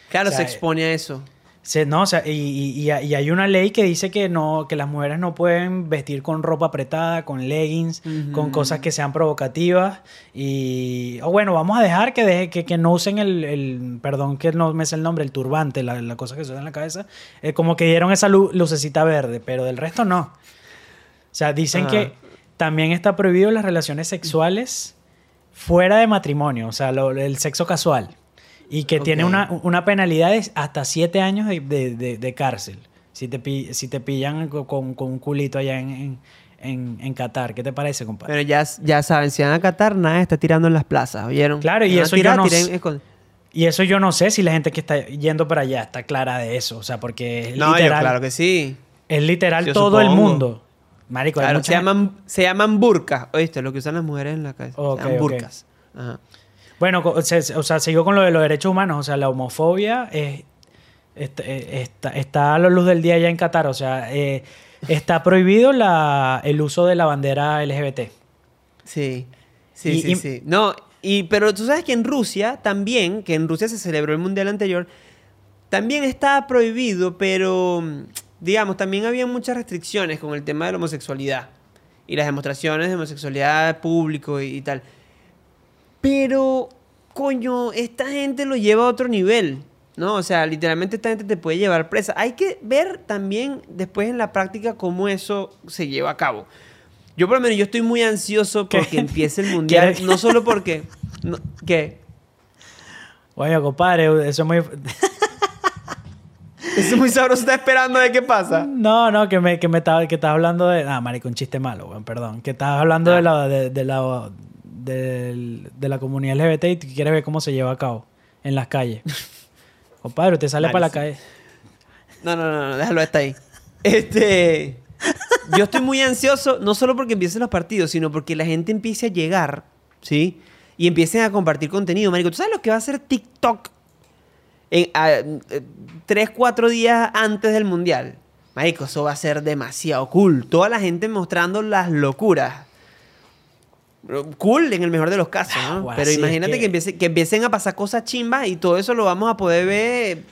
Speaker 1: Claro,
Speaker 2: O sea,
Speaker 1: se expone a eso.
Speaker 2: Se- no, o sea, y, y- y- hay una ley que dice que no, que las mujeres no pueden vestir con ropa apretada, con leggings,
Speaker 1: Ujú.
Speaker 2: con cosas que sean provocativas. Y o bueno, vamos a dejar que deje, que, que no usen el, el- perdón que no me sé el nombre, el turbante, la, la cosa que se usa en la cabeza. Eh, como que dieron esa lu- lucecita verde, pero del resto no. O sea, dicen
Speaker 1: Ajá.
Speaker 2: que también está prohibido las relaciones sexuales fuera de matrimonio, o sea, lo- el sexo casual. Y que tiene una, una penalidad de hasta siete años de, de- de- de cárcel. Si te, si te pillan co- con, con un culito allá en, en, en- en Qatar. ¿Qué te parece, compadre?
Speaker 1: Pero ya, ya saben, si van a Qatar, nada está tirando en las plazas, ¿oyeron?
Speaker 2: Claro, y eso
Speaker 1: tirar,
Speaker 2: yo no
Speaker 1: tiren
Speaker 2: Y eso yo no sé si la gente que está yendo para allá está clara de eso. O sea, porque es
Speaker 1: No, yo claro que sí.
Speaker 2: es literal
Speaker 1: Yo
Speaker 2: todo el mundo. Marico, hay
Speaker 1: Claro,
Speaker 2: mucha
Speaker 1: se llaman, se llaman burkas. ¿Oíste? Lo que usan las mujeres en la cabeza.
Speaker 2: Ok,
Speaker 1: se llaman. Ajá.
Speaker 2: Bueno, o sea, sigo con lo de los derechos humanos. O sea, la homofobia es, está, eh, está, está a la luz del día ya en Qatar. O sea, eh, está prohibido la, el uso de la bandera LGBT.
Speaker 1: Sí, sí,
Speaker 2: Y-
Speaker 1: sí,
Speaker 2: y-
Speaker 1: sí. No, y, pero tú sabes que en Rusia también, que en Rusia se celebró el mundial anterior, también estaba prohibido, pero digamos, también había muchas restricciones con el tema de la homosexualidad y las demostraciones de homosexualidad público y, y tal. Pero, coño, esta gente lo lleva a otro nivel, ¿no? O sea, literalmente esta gente te puede llevar presa. Hay que ver también después en la práctica cómo eso se lleva a cabo. Yo por lo menos yo estoy muy ansioso
Speaker 2: ¿Qué?
Speaker 1: porque empiece el mundial,
Speaker 2: ¿Quieres-
Speaker 1: no solo porque no- ¿qué?
Speaker 2: Oye, compadre, eso es muy...
Speaker 1: Es muy sabroso, está esperando de qué pasa.
Speaker 2: No, no, que me, que me estaba, que estás hablando de... Ah, marico, un chiste malo, weón, perdón. Que estás hablando
Speaker 1: Ah.
Speaker 2: de, la, de, de la, de la comunidad LGBT y tú quieres ver cómo se lleva a cabo en las calles. Compadre, usted sale para la calle.
Speaker 1: No, no, no, no, déjalo hasta ahí. Este, yo estoy muy ansioso, no solo porque empiecen los partidos, sino porque la gente empiece a llegar, ¿sí? Y empiecen a compartir contenido, marico. ¿Tú sabes lo que va a hacer TikTok en, a- eh, tres, cuatro días antes del mundial? Marico, eso va a ser demasiado cool. Toda la gente mostrando las locuras. Cool en el mejor de los casos, ¿no?
Speaker 2: Ah,
Speaker 1: Pero
Speaker 2: es
Speaker 1: imagínate
Speaker 2: que-
Speaker 1: que... empiece- que empiecen a pasar cosas chimbas y todo eso lo vamos a poder ver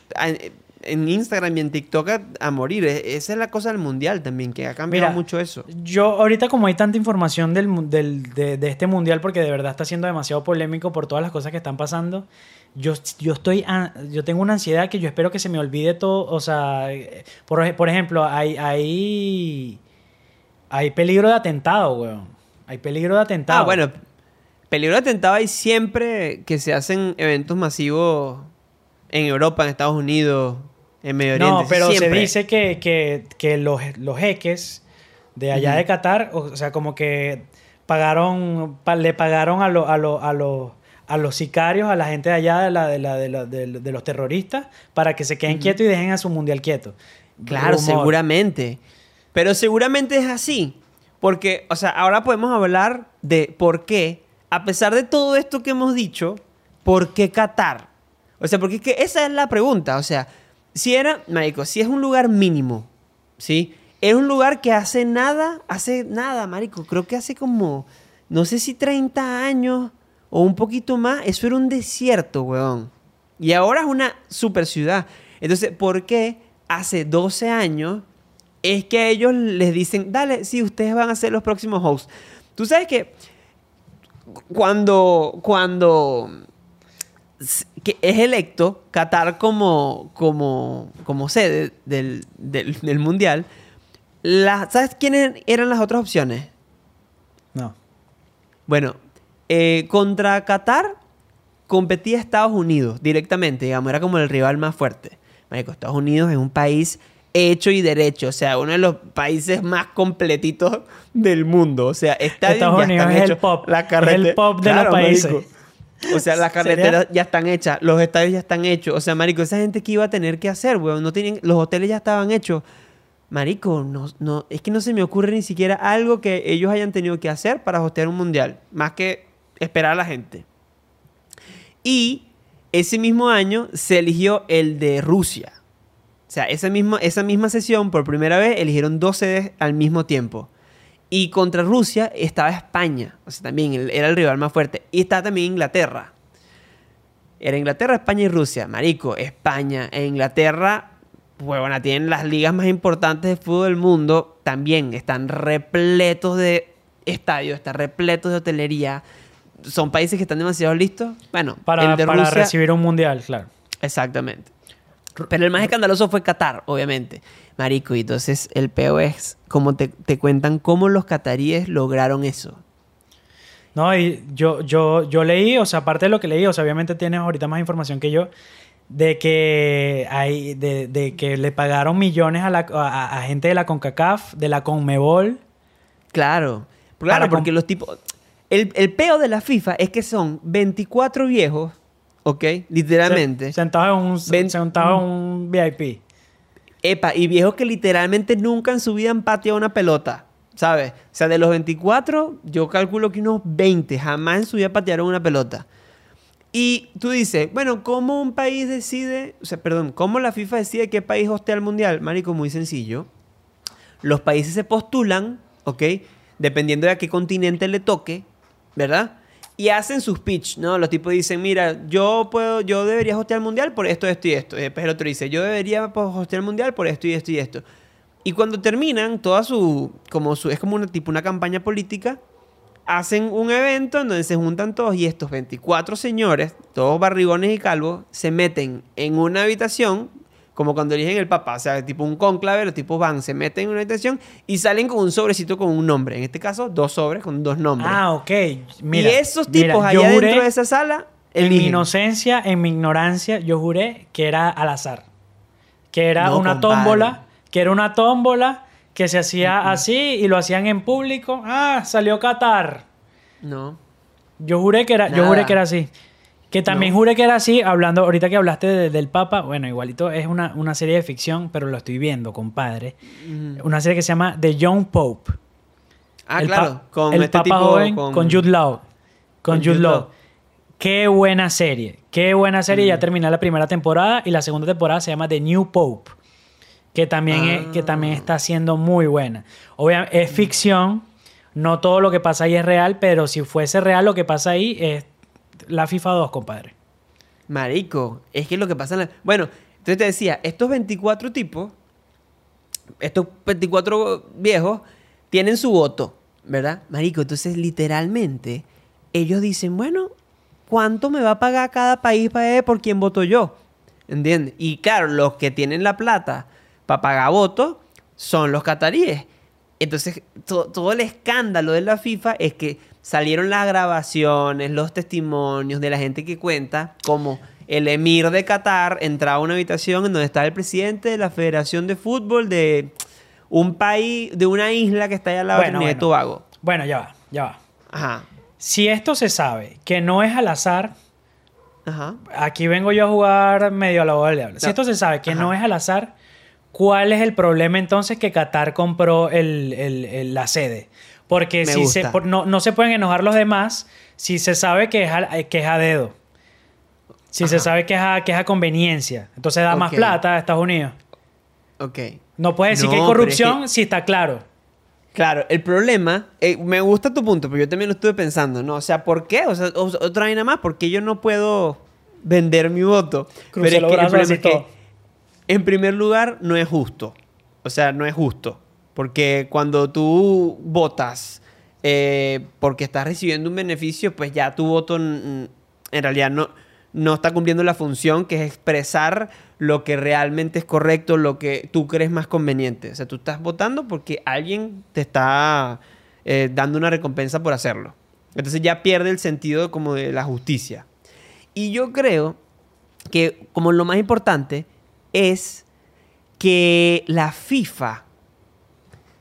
Speaker 1: en, Instagram y en TikTok a, a morir. E- Esa es la cosa del mundial también, que ha cambiado
Speaker 2: Mira,
Speaker 1: mucho eso.
Speaker 2: Yo, ahorita como hay tanta información del, mu- del- de, de este mundial, porque de verdad está siendo demasiado polémico por todas las cosas que están pasando, yo, yo estoy, yo tengo una ansiedad que yo espero que se me olvide todo, o sea, por, por ejemplo, hay, hay, hay peligro de atentado, weón. Hay peligro de atentado.
Speaker 1: Ah, bueno, peligro de atentado hay siempre que se hacen eventos masivos en Europa, en Estados Unidos, en Medio Oriente.
Speaker 2: No, pero se dice que, que, que los, los jeques de allá de Qatar, o sea, como que pagaron, pa- le pagaron a, lo- a, lo- a, los a los sicarios, a la gente de allá, de, la, de, la, de, la- de- de los terroristas, para que se queden quietos y dejen a su mundial quieto.
Speaker 1: Claro,
Speaker 2: Rumor.
Speaker 1: seguramente. Pero seguramente es así. Porque, o sea, ahora podemos hablar de por qué, a pesar de todo esto que hemos dicho, ¿por qué Qatar? O sea, porque es que esa es la pregunta. O sea, si era, marico, si es un lugar mínimo, ¿sí? Es un lugar que hace nada, hace nada, marico. Creo que hace como, no sé si 30 años o un poquito más, eso era un desierto, weón. Y ahora es una super ciudad. Entonces, ¿por qué hace 12 años es que a ellos les dicen, dale, sí, ustedes van a ser los próximos hosts? Tú sabes que cuando, cuando que es electo Qatar como, como, como sede del, del- del mundial, la- ¿sabes quiénes eran las otras opciones?
Speaker 2: No.
Speaker 1: Bueno, eh, contra Qatar competía Estados Unidos directamente, digamos, era como el rival más fuerte. Marico, Estados Unidos es un país hecho y derecho. O sea, uno de los países más completitos del mundo. O sea,
Speaker 2: Estados
Speaker 1: ya
Speaker 2: Unidos es el pop,
Speaker 1: La
Speaker 2: el pop de los
Speaker 1: Claro,
Speaker 2: países.
Speaker 1: marico. O sea, las
Speaker 2: ¿Sería?
Speaker 1: carreteras ya están hechas, los estadios ya están hechos. O sea, marico, esa gente que iba a tener que hacer, weón, no tienen, los hoteles ya estaban hechos. Marico, no, no, es que no se me ocurre ni siquiera algo que ellos hayan tenido que hacer para hostear un mundial, más que esperar a la gente. Y ese mismo año se eligió el de Rusia. O sea, esa misma, esa misma sesión, por primera vez, eligieron dos sedes al mismo tiempo. Y contra Rusia estaba España. O sea, también era el rival más fuerte. Y estaba también Inglaterra. Era Inglaterra, España y Rusia. Marico, España e Inglaterra, pues bueno, tienen las ligas más importantes de fútbol del mundo. También están repletos de estadios, están repletos de hotelería. Son países que están demasiado listos. Bueno,
Speaker 2: Para,
Speaker 1: el de
Speaker 2: para
Speaker 1: Rusia,
Speaker 2: recibir un mundial, claro.
Speaker 1: Exactamente. Pero el más escandaloso fue Qatar, obviamente. Marico, y entonces el peo es como te, te cuentan cómo los cataríes lograron eso.
Speaker 2: No, y yo, yo, yo leí, o sea, aparte de lo que leí, o sea, obviamente tienes ahorita más información que yo, de que hay, de, de que le pagaron millones a, la, a, a gente de la CONCACAF, de la CONMEBOL.
Speaker 1: Claro. Claro, porque los tipos... El, el peo de la FIFA es que son 24 viejos, ¿ok? Literalmente.
Speaker 2: se- Sentados en un,
Speaker 1: Ven-
Speaker 2: en un VIP.
Speaker 1: Epa, y viejos que literalmente nunca en su vida han pateado una pelota, ¿sabes? O sea, de los 24, yo calculo que unos 20 jamás en su vida patearon una pelota. Y tú dices, bueno, ¿cómo un país decide, o sea, perdón, cómo la FIFA decide qué país hostea el mundial? Marico, muy sencillo. Los países se postulan, ¿ok? Dependiendo de a qué continente le toque, ¿verdad? Y hacen sus pitch, ¿no? Los tipos dicen, mira, yo puedo, yo debería hostear el mundial por esto, esto y esto. Y después el otro dice, yo debería pues, hostear el mundial por esto y esto y esto. Y cuando terminan, toda su, como su, es como una tipo una campaña política, hacen un evento en donde se juntan todos y estos 24 señores, todos barrigones y calvos, se meten en una habitación, como cuando eligen el papá, o sea, tipo un conclave, los tipos van, se meten en una habitación y salen con un sobrecito con un nombre. En este caso, dos sobres con dos nombres.
Speaker 2: Ah, ok. Mira,
Speaker 1: y esos
Speaker 2: mira,
Speaker 1: tipos
Speaker 2: yo
Speaker 1: allá dentro de esa sala,
Speaker 2: En mi inocencia, en mi ignorancia, yo juré que era al azar. Que era
Speaker 1: No,
Speaker 2: una
Speaker 1: compadre.
Speaker 2: tómbola, que era una tómbola que se hacía así y lo hacían en público. Ah, salió Qatar.
Speaker 1: No.
Speaker 2: Yo juré que era, yo juré que era así. Que también
Speaker 1: No.
Speaker 2: juré que era así, hablando, ahorita que hablaste de- del Papa, bueno, igualito es una, una serie de ficción, pero lo estoy viendo, compadre. Una serie que se llama The Young Pope.
Speaker 1: Ah,
Speaker 2: el
Speaker 1: claro. con
Speaker 2: el
Speaker 1: este
Speaker 2: Papa
Speaker 1: tipo.
Speaker 2: joven con, Jude Law. Con,
Speaker 1: con
Speaker 2: Jude,
Speaker 1: Jude
Speaker 2: Law.
Speaker 1: Law.
Speaker 2: Qué buena serie. Qué buena serie.
Speaker 1: Mm.
Speaker 2: Ya terminé la primera temporada y la segunda temporada se llama The New Pope. Que también, es- que también
Speaker 1: Ah.
Speaker 2: está siendo muy buena. Obviamente, es ficción. No todo lo que pasa ahí es real, pero si fuese real lo que pasa ahí es la FIFA 2, compadre.
Speaker 1: Marico, es que lo que pasa en la... Bueno, entonces te decía, estos 24 tipos, estos 24 viejos, tienen su voto, ¿verdad? Marico, entonces literalmente ellos dicen, bueno, ¿cuánto me va a pagar cada país para por quién voto yo? ¿Entiendes? Y claro, los que tienen la plata para pagar votos son los cataríes. Entonces, to- todo el escándalo de la FIFA es que salieron las grabaciones, los testimonios de la gente que cuenta como el emir de Qatar entraba a una habitación en donde estaba el presidente de la Federación de Fútbol de un país, de una isla que está allá al lado
Speaker 2: Bueno,
Speaker 1: de
Speaker 2: bueno.
Speaker 1: Tobago.
Speaker 2: Bueno, ya va, ya va.
Speaker 1: Ajá,
Speaker 2: Si esto se sabe que no es al azar,
Speaker 1: ajá.
Speaker 2: aquí vengo yo a jugar medio a la boda del diablo. Si
Speaker 1: No.
Speaker 2: esto se sabe que
Speaker 1: Ajá.
Speaker 2: no es al azar, ¿cuál es el problema entonces que Qatar compró el- el- el- la sede? Porque
Speaker 1: Me
Speaker 2: si se, por- no, no se pueden enojar los demás si se sabe que es a, que es a dedo. Si se sabe que es, a, que es a conveniencia. Entonces da más plata a Estados Unidos.
Speaker 1: Ok.
Speaker 2: No puedes decir
Speaker 1: No,
Speaker 2: que hay
Speaker 1: es
Speaker 2: corrupción
Speaker 1: que-
Speaker 2: si está claro.
Speaker 1: Claro, el problema, eh, me gusta tu punto, pero yo también lo estuve pensando, ¿no? O sea, ¿por qué? O sea, otra vaina más, ¿por qué yo no puedo vender mi voto? Pero es que el problema es que, en primer lugar, no es justo. O sea, no es justo. Porque cuando tú votas eh, porque estás recibiendo un beneficio, pues ya tu voto en realidad no, no está cumpliendo la función que es expresar lo que realmente es correcto, lo que tú crees más conveniente. O sea, tú estás votando porque alguien te está eh, dando una recompensa por hacerlo. Entonces ya pierde el sentido como de la justicia. Y yo creo que como lo más importante es que la FIFA,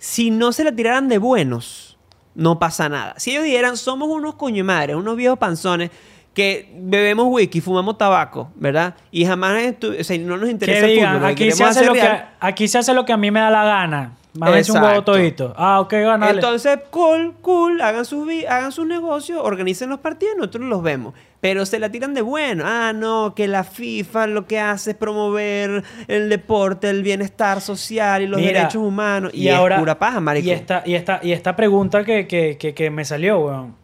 Speaker 1: si no se la tiraran de buenos, no pasa nada. Si ellos dijeran, somos unos coño madres, unos viejos panzones que bebemos whisky, fumamos tabaco, ¿verdad? Y jamás o sea, no nos interesa
Speaker 2: Que
Speaker 1: el fútbol,
Speaker 2: aquí se, hace lo que, aquí se hace lo que a mí me da la gana. Mámense un huevo todito. Ah, ok, ganale.
Speaker 1: Entonces, cool, cool, hagan sus, hagan sus negocios, organicen los partidos, nosotros los vemos. Pero se la tiran de bueno. Ah, no, que la FIFA lo que hace es promover el deporte, el bienestar social y los
Speaker 2: Mira,
Speaker 1: derechos humanos. Y, es pura paja, marico.
Speaker 2: Y esta, y esta, y esta pregunta que, que, que, que me salió, weón.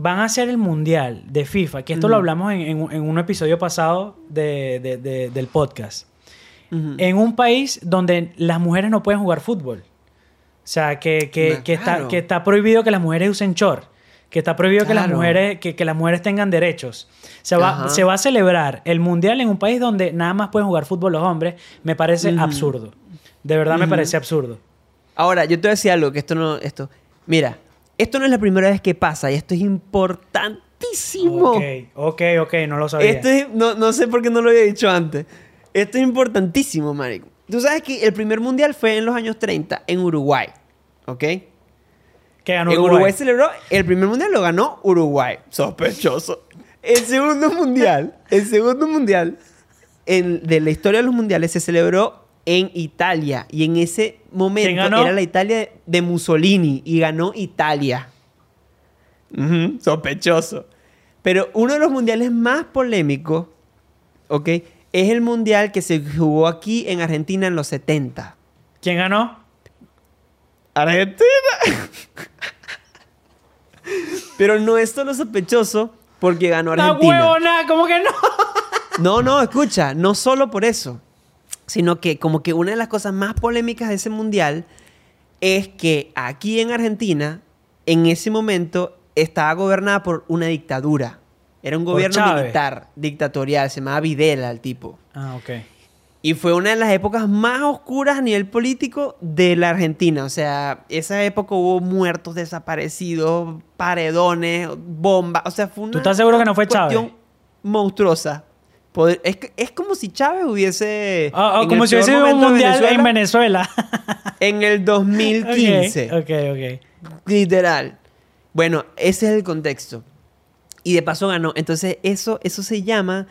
Speaker 2: Van a hacer el mundial de FIFA, que esto lo
Speaker 1: Ujú.
Speaker 2: hablamos en, en un- en un episodio pasado de- de- de- del podcast.
Speaker 1: Ujú.
Speaker 2: En un país donde las mujeres no pueden jugar fútbol. O sea, que, que, que está,
Speaker 1: claro.
Speaker 2: que está prohibido que las mujeres usen short. Que está prohibido que, las
Speaker 1: Claro.
Speaker 2: mujeres, que, que las mujeres tengan derechos. Se va,
Speaker 1: Ajá.
Speaker 2: se va a celebrar el mundial en un país donde nada más pueden jugar fútbol los hombres. Me parece
Speaker 1: Ujú.
Speaker 2: absurdo. De verdad me
Speaker 1: Ujú.
Speaker 2: parece absurdo.
Speaker 1: Ahora, yo te voy a decir algo, que esto no... Esto, mira, esto no es la primera vez que pasa y esto es importantísimo.
Speaker 2: Ok, ok, ok, no lo sabía.
Speaker 1: Esto es- no, no sé por qué no lo había dicho antes. Esto es importantísimo, marico. Tú sabes que el primer mundial fue en los años 30 en Uruguay, ¿ok?
Speaker 2: que ganó
Speaker 1: En
Speaker 2: Uruguay.
Speaker 1: Uruguay celebró, el primer mundial lo ganó Uruguay. Sospechoso. El segundo mundial, el segundo mundial en- de la historia de los mundiales se celebró en Italia. Y en ese momento era la Italia de Mussolini y ganó Italia. Sospechoso. Pero uno de los mundiales más polémicos, ¿ok? Es el mundial que se jugó aquí en Argentina en los 70.
Speaker 2: ¿Quién ganó?
Speaker 1: Argentina. Pero no es solo sospechoso porque ganó
Speaker 2: ¡La
Speaker 1: Argentina.
Speaker 2: huevona! ¿Cómo que no?
Speaker 1: No, no, escucha, no solo por eso, sino que como que una de las cosas más polémicas de ese mundial es que aquí en Argentina, en ese momento, estaba gobernada por una dictadura. Era un gobierno militar, dictatorial, se llamaba Videla el tipo.
Speaker 2: Ah, ok.
Speaker 1: Y fue una de las épocas más oscuras a nivel político de la Argentina. O sea, esa época hubo muertos desaparecidos, paredones, bombas. O sea, fue una
Speaker 2: ¿Tú estás seguro que no fue
Speaker 1: cuestión
Speaker 2: Chávez?
Speaker 1: monstruosa. Poder- es, que- es como si Chávez hubiese... En
Speaker 2: como si hubiese un mundial en Venezuela.
Speaker 1: En el 2015.
Speaker 2: ok, ok. ok.
Speaker 1: Literal. Bueno, ese es el contexto. Y de paso ganó. Entonces, eso, eso se llama.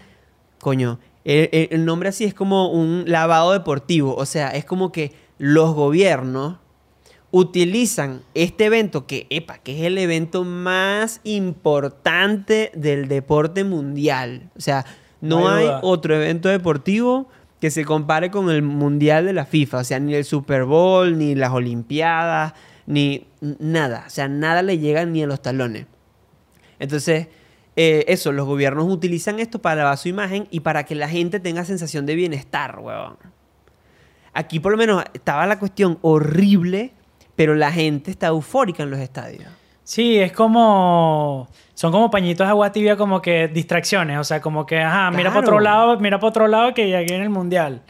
Speaker 1: Coño. El, nombre así es como un lavado deportivo. O sea, es como que los gobiernos utilizan este evento que, epa, que es el evento más importante del deporte mundial. O sea, no,
Speaker 2: hay
Speaker 1: otro evento deportivo que se compare con el mundial de la FIFA. O sea, ni el Super Bowl, ni las Olimpiadas, ni nada. O sea, nada le llega ni a los talones. Entonces, eh, eso, los gobiernos utilizan esto para lavar su imagen y para que la gente tenga sensación de bienestar, huevón. Aquí por lo menos estaba la cuestión horrible, pero la gente está eufórica en los estadios.
Speaker 2: Sí, es como. Son como pañitos de agua tibia, como que distracciones. O sea, como que, ajá, mira para otro lado, mira para otro lado que ya viene el mundial.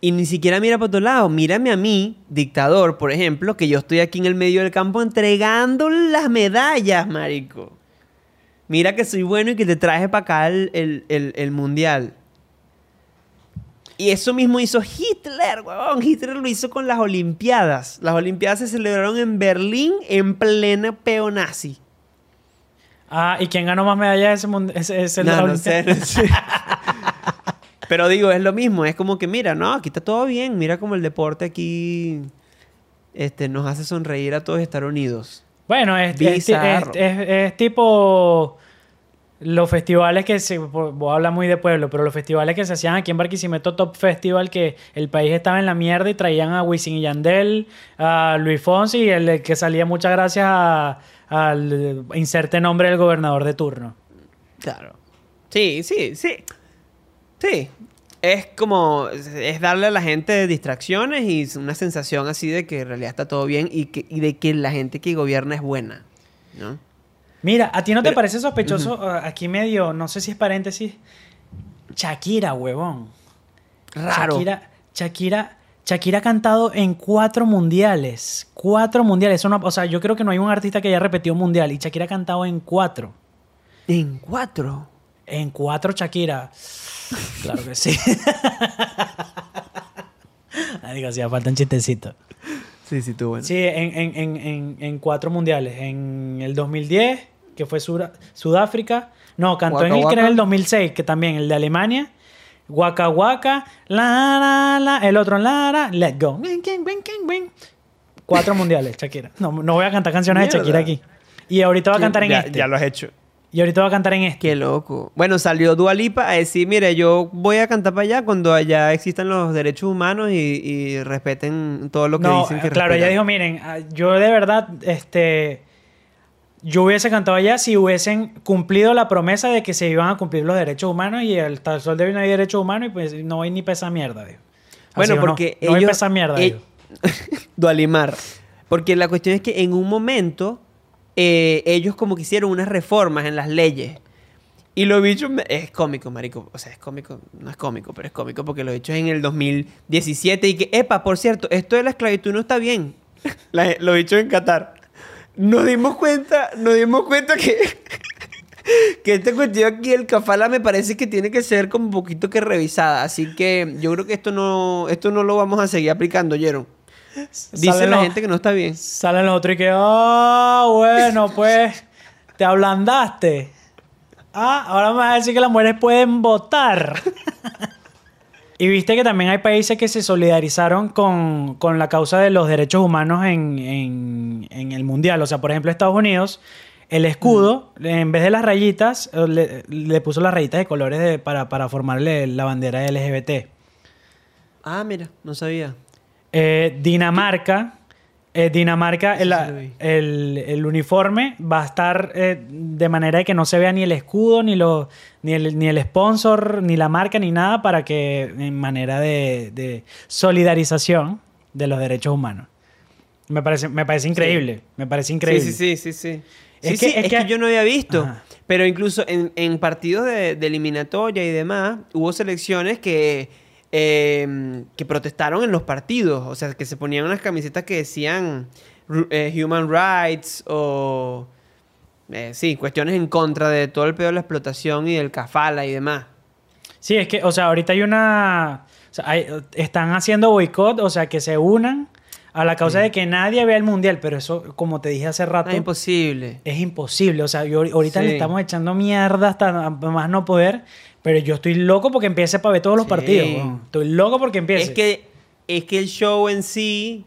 Speaker 1: Y ni siquiera mira para otro lado. Mírame a mí, dictador, por ejemplo, que yo estoy aquí en el medio del campo entregando las medallas, marico. Mira que soy bueno y que te traje para acá el, el- el- el mundial. Y eso mismo hizo Hitler, huevón. Hitler lo hizo con las Olimpiadas. Las Olimpiadas se celebraron en Berlín en plena peo nazi.
Speaker 2: Ah, ¿y quién ganó más medallas de ese mundial? Ese, ese
Speaker 1: No, no sé, no sé. Pero digo, es lo mismo. Es como que, mira, no, aquí está todo bien. Mira como el deporte aquí este, nos hace sonreír a todos y estar unidos.
Speaker 2: Bueno, es, es- es tipo los festivales que se... Voy a hablar muy de pueblo, pero los festivales que se hacían aquí en Barquisimeto Top Festival, que el país estaba en la mierda y traían a Wisin y Yandel, a Luis Fonsi y el que salía muchas gracias al inserte nombre del gobernador de turno.
Speaker 1: Claro. Sí, sí, sí. Sí. Es como, es darle a la gente distracciones y una sensación así de que en realidad está todo bien y, que, y de que la gente que gobierna es buena. ¿No?
Speaker 2: Mira, ¿a ti no te parece sospechoso? uh, Aquí medio, no sé si es paréntesis. Shakira, huevón.
Speaker 1: Raro.
Speaker 2: Shakira, Shakira, Shakira ha cantado en cuatro mundiales. Cuatro mundiales. Eso no- o sea, yo creo que no hay un artista que haya repetido un mundial. Y Shakira ha cantado en cuatro.
Speaker 1: En cuatro.
Speaker 2: En cuatro Shakira. Claro que sí. Digo, hacía falta un chistecito.
Speaker 1: Sí, sí, tú bueno.
Speaker 2: Sí, en, en, en, en, en cuatro mundiales. En el 2010, que fue Sudáfrica. No, cantó en el
Speaker 1: Waka
Speaker 2: que era
Speaker 1: Waka.
Speaker 2: el 2006, que también, el de Alemania. Waka Waka, la, la, la, el otro, la, la, let go. Cuatro mundiales, Shakira. No, no voy a cantar canciones de. Shakira aquí. Y ahorita va a cantar en
Speaker 1: ya,
Speaker 2: este.
Speaker 1: ya lo has hecho.
Speaker 2: Y ahorita va a cantar en este.
Speaker 1: Qué loco. Bueno, salió Dualipa a decir, mire, yo voy a cantar para allá cuando allá existan los derechos humanos y, y respeten todo lo que
Speaker 2: no,
Speaker 1: dicen que
Speaker 2: claro, ella
Speaker 1: respetan.
Speaker 2: dijo, miren, ah, yo de verdad, este, yo hubiese cantado allá si hubiesen cumplido la promesa de que se iban a cumplir los derechos humanos y el tal sol de hoy no hay derechos humanos y pues no hay ni pesa mierda. Así
Speaker 1: Bueno, porque
Speaker 2: no, no hay
Speaker 1: ellos...
Speaker 2: pesa mierda,
Speaker 1: eh,
Speaker 2: dijo.
Speaker 1: Dualimar. Porque la cuestión es que en un momento eh, ellos como que hicieron unas reformas en las leyes. Y los bichos... Es cómico, marico. O sea, es cómico. No es cómico, pero es cómico porque los bichos en el 2017 y que... Epa, por cierto, esto de la esclavitud no está bien. La- los bichos en Qatar. Nos dimos cuenta, nos dimos cuenta que... Que esta cuestión aquí, el kafala, me parece que tiene que ser como un poquito que revisada. Así que yo creo que esto no, esto no lo vamos a seguir aplicando, ¿oyeron? Dice la gente que no está bien.
Speaker 2: Salen los otros y que, ah, bueno, pues, te ablandaste. Ah, ahora me vas a decir que las mujeres pueden votar. y viste que también hay países que se solidarizaron con, con la causa de los derechos humanos en, en- en el mundial. O sea, por ejemplo, Estados Unidos, el escudo, en vez de las rayitas, eh, le, le puso las rayitas de colores de- para, para formarle la bandera LGBT.
Speaker 1: Ah, mira, no sabía.
Speaker 2: Eh, Dinamarca. Eh, Dinamarca, el,
Speaker 1: sí
Speaker 2: el- el uniforme va a estar eh, de manera de que no se vea ni el escudo, ni, lo, ni, el, ni el sponsor, ni la marca, ni nada, para que en manera de, de solidarización de los derechos humanos. Me parece, me parece increíble. Me parece increíble.
Speaker 1: Sí, sí, sí, sí, sí.
Speaker 2: Es que- es
Speaker 1: es que,
Speaker 2: que-
Speaker 1: yo no había visto.
Speaker 2: Ajá.
Speaker 1: Pero incluso en, en partidos de, de eliminatoria y demás, hubo selecciones que, eh, que protestaron en los partidos. O sea, que se ponían unas camisetas que decían eh, human rights o... eh, sí, cuestiones en contra de todo el pedo de la explotación y del kafala y demás.
Speaker 2: Sí, es que, o sea, ahorita hay una. o sea, están haciendo boicot, o sea, que se unan a la causa de que nadie vea el mundial, pero eso, como te dije hace rato,
Speaker 1: No, es imposible.
Speaker 2: es imposible. O sea, yo ahorita
Speaker 1: Sí.
Speaker 2: le estamos echando mierda hasta más no poder, pero yo estoy loco porque empiece para ver todos los
Speaker 1: Sí.
Speaker 2: partidos. Estoy loco porque empiece.
Speaker 1: Es que, es que el show en sí.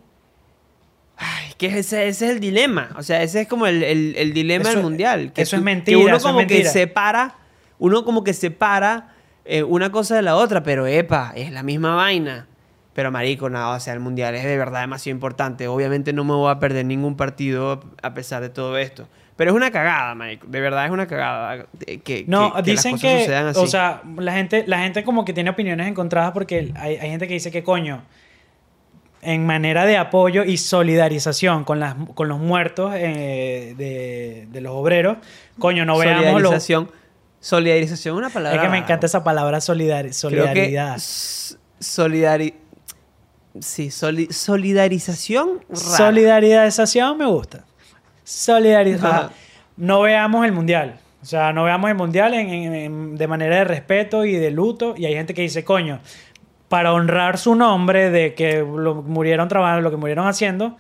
Speaker 1: Ay, que ese, ese es el dilema. O sea, ese es como el, el- el dilema
Speaker 2: Eso
Speaker 1: del mundial. Que
Speaker 2: eso es mentira,
Speaker 1: Que uno
Speaker 2: es
Speaker 1: como que separa. Uno como que separa eh, una cosa de la otra, pero epa, es la misma vaina. Pero marico, nada, o sea, el mundial es de verdad demasiado importante. Obviamente no me voy a perder ningún partido a pesar de todo esto. Pero es una cagada, marico. De verdad es una cagada que,
Speaker 2: No,
Speaker 1: que- que
Speaker 2: dicen
Speaker 1: las cosas
Speaker 2: que,
Speaker 1: así.
Speaker 2: o sea, la gente, la gente como que tiene opiniones encontradas porque hay, hay gente que dice que coño, en manera de apoyo y solidarización con, las, con los muertos eh, de, de los obreros, coño, no veamos los...
Speaker 1: solidarización. Una palabra.
Speaker 2: Es que me encanta esa palabra solidar,
Speaker 1: Creo que
Speaker 2: solidaridad.
Speaker 1: solidari sí, soli- solidarización rara.
Speaker 2: Solidarización me gusta. Solidaridad.
Speaker 1: Ajá.
Speaker 2: No veamos el mundial. O sea, no veamos el mundial en- en- en- de manera de respeto y de luto. Y hay gente que dice, coño, para honrar su nombre de que lo murieron trabajando, lo que murieron haciendo,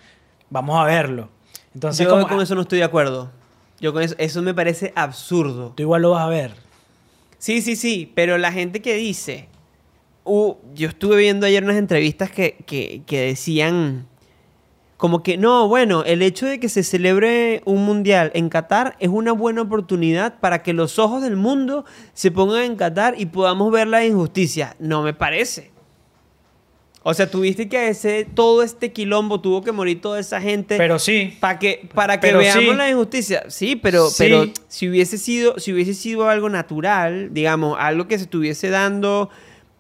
Speaker 2: vamos a verlo. Entonces,
Speaker 1: Yo
Speaker 2: como,
Speaker 1: con eso no estoy de acuerdo. Yo con eso, eso me parece absurdo.
Speaker 2: tú igual lo vas a ver.
Speaker 1: Sí, sí, sí, pero la gente que dice... Uh, yo estuve viendo ayer unas entrevistas que, que, que decían como que no, bueno, el hecho de que se celebre un mundial en Qatar es una buena oportunidad para que los ojos del mundo se pongan en Qatar y podamos ver la injusticia. No me parece. O sea, tuviste que ese, todo este quilombo, tuvo que morir toda esa gente
Speaker 2: Pero sí.
Speaker 1: para que, para que
Speaker 2: Pero
Speaker 1: veamos
Speaker 2: sí.
Speaker 1: la injusticia. Sí, pero,
Speaker 2: Sí.
Speaker 1: pero si hubiese sido, si hubiese sido algo natural, digamos, algo que se estuviese dando,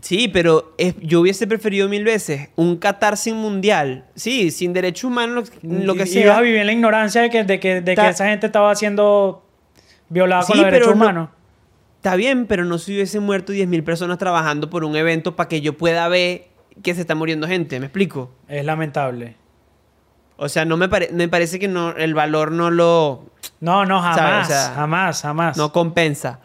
Speaker 1: Sí, pero es- yo hubiese preferido mil veces un Qatar sin mundial. Sí, sin derechos humanos, lo que
Speaker 2: Y-
Speaker 1: sea.
Speaker 2: Ibas a vivir en la ignorancia de que, de que, de que esa gente estaba siendo violada con
Speaker 1: Sí,
Speaker 2: los derechos
Speaker 1: no-
Speaker 2: humanos.
Speaker 1: Está bien, pero no se hubiesen muerto 10.000 personas trabajando por un evento para que yo pueda ver que se está muriendo gente. ¿Me explico?
Speaker 2: Es lamentable.
Speaker 1: O sea, no me, pare- me parece que no, el valor no lo
Speaker 2: No, no, jamás.
Speaker 1: ¿Sabes? O sea,
Speaker 2: jamás, jamás.
Speaker 1: no compensa.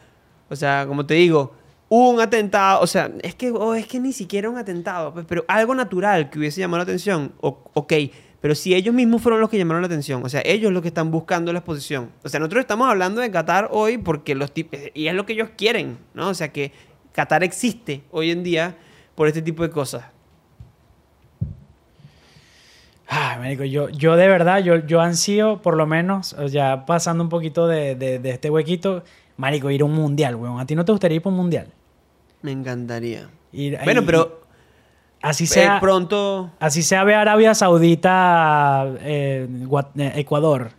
Speaker 1: O sea, como te digo, un atentado, o sea, es que, oh, es que ni siquiera un atentado, pues, pero algo natural que hubiese llamado la atención, o- ok, pero si ellos mismos fueron los que llamaron la atención, o sea, ellos los que están buscando la exposición. O sea, nosotros estamos hablando de Qatar hoy porque los tipos, y es lo que ellos quieren, ¿no? O sea, que Qatar existe hoy en día por este tipo de cosas.
Speaker 2: Ay, marico, yo, yo de verdad, yo, yo ansío, por lo menos, ya pasando un poquito de, de- de este huequito, marico, ir a un mundial, weón. ¿A ti no te gustaría ir para un mundial?
Speaker 1: Me encantaría.
Speaker 2: Ir-
Speaker 1: Bueno, pero
Speaker 2: Así
Speaker 1: eh,
Speaker 2: sea,
Speaker 1: pronto...
Speaker 2: así sea ve Arabia Saudita, eh, eh, Ecuador.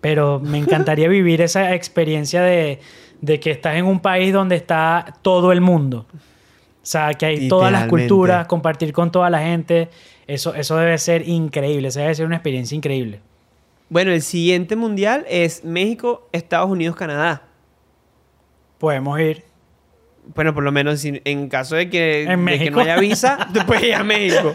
Speaker 2: Pero me encantaría vivir esa experiencia de, de que estás en un país donde está todo el mundo. O sea, que hay todas las culturas, compartir con toda la gente. Eso, eso debe ser increíble. Esa debe ser una experiencia increíble.
Speaker 1: Bueno, el siguiente mundial es México, Estados Unidos, Canadá.
Speaker 2: Podemos ir.
Speaker 1: Bueno, por lo menos en caso de que, de no haya visa, tú puedes ir a México.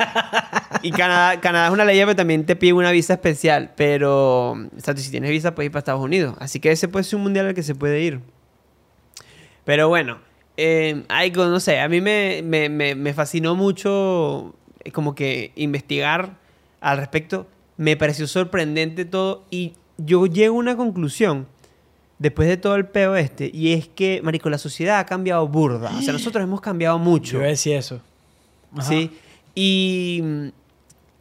Speaker 1: Y Canadá, Canadá es una ley, pero también te pide una visa especial. Pero, o sea, si tienes visa, puedes ir para Estados Unidos. Así que ese puede ser un mundial al que se puede ir. Pero bueno, eh, algo, no sé, a mí me, me, me, me fascinó mucho eh, como que investigar al respecto. Me pareció sorprendente todo y yo llego a una conclusión después de todo el peo este y es que, marico, la sociedad ha cambiado burda. O sea, nosotros hemos cambiado mucho.
Speaker 2: Yo iba a decir eso. Ajá.
Speaker 1: ¿sí? Y mm,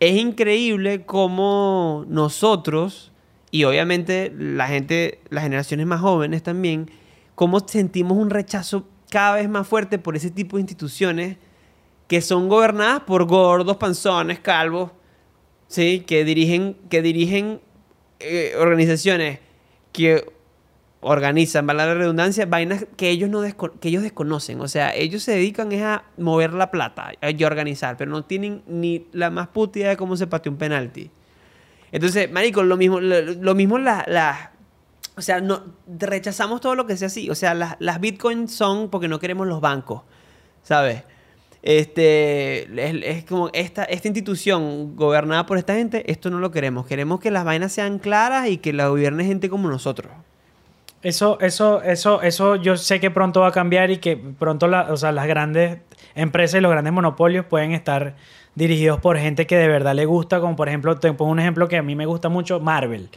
Speaker 1: es increíble cómo nosotros, y obviamente la gente, las generaciones más jóvenes también, cómo sentimos un rechazo cada vez más fuerte por ese tipo de instituciones que son gobernadas por gordos, panzones, calvos, ¿sí? Que dirigen, que dirigen eh, organizaciones que organizan, vale la redundancia, vainas que ellos no que ellos desconocen. O sea, ellos se dedican es a mover la plata y organizar, pero no tienen ni la más puta idea de cómo se patea un penalti. Entonces, marico, lo mismo, lo, mismo las... las- o sea, no, rechazamos todo lo que sea así. O sea, las, las bitcoins son porque no queremos los bancos, ¿sabes? Este, es, es como esta, esta institución gobernada por esta gente, esto no lo queremos. Queremos que las vainas sean claras y que la gobierne gente como nosotros.
Speaker 2: Eso, eso, eso, eso yo sé que pronto va a cambiar y que pronto la- o sea, las grandes empresas y los grandes monopolios pueden estar dirigidos por gente que de verdad le gusta, como por ejemplo, te pongo un ejemplo que a mí me gusta mucho, Marvel.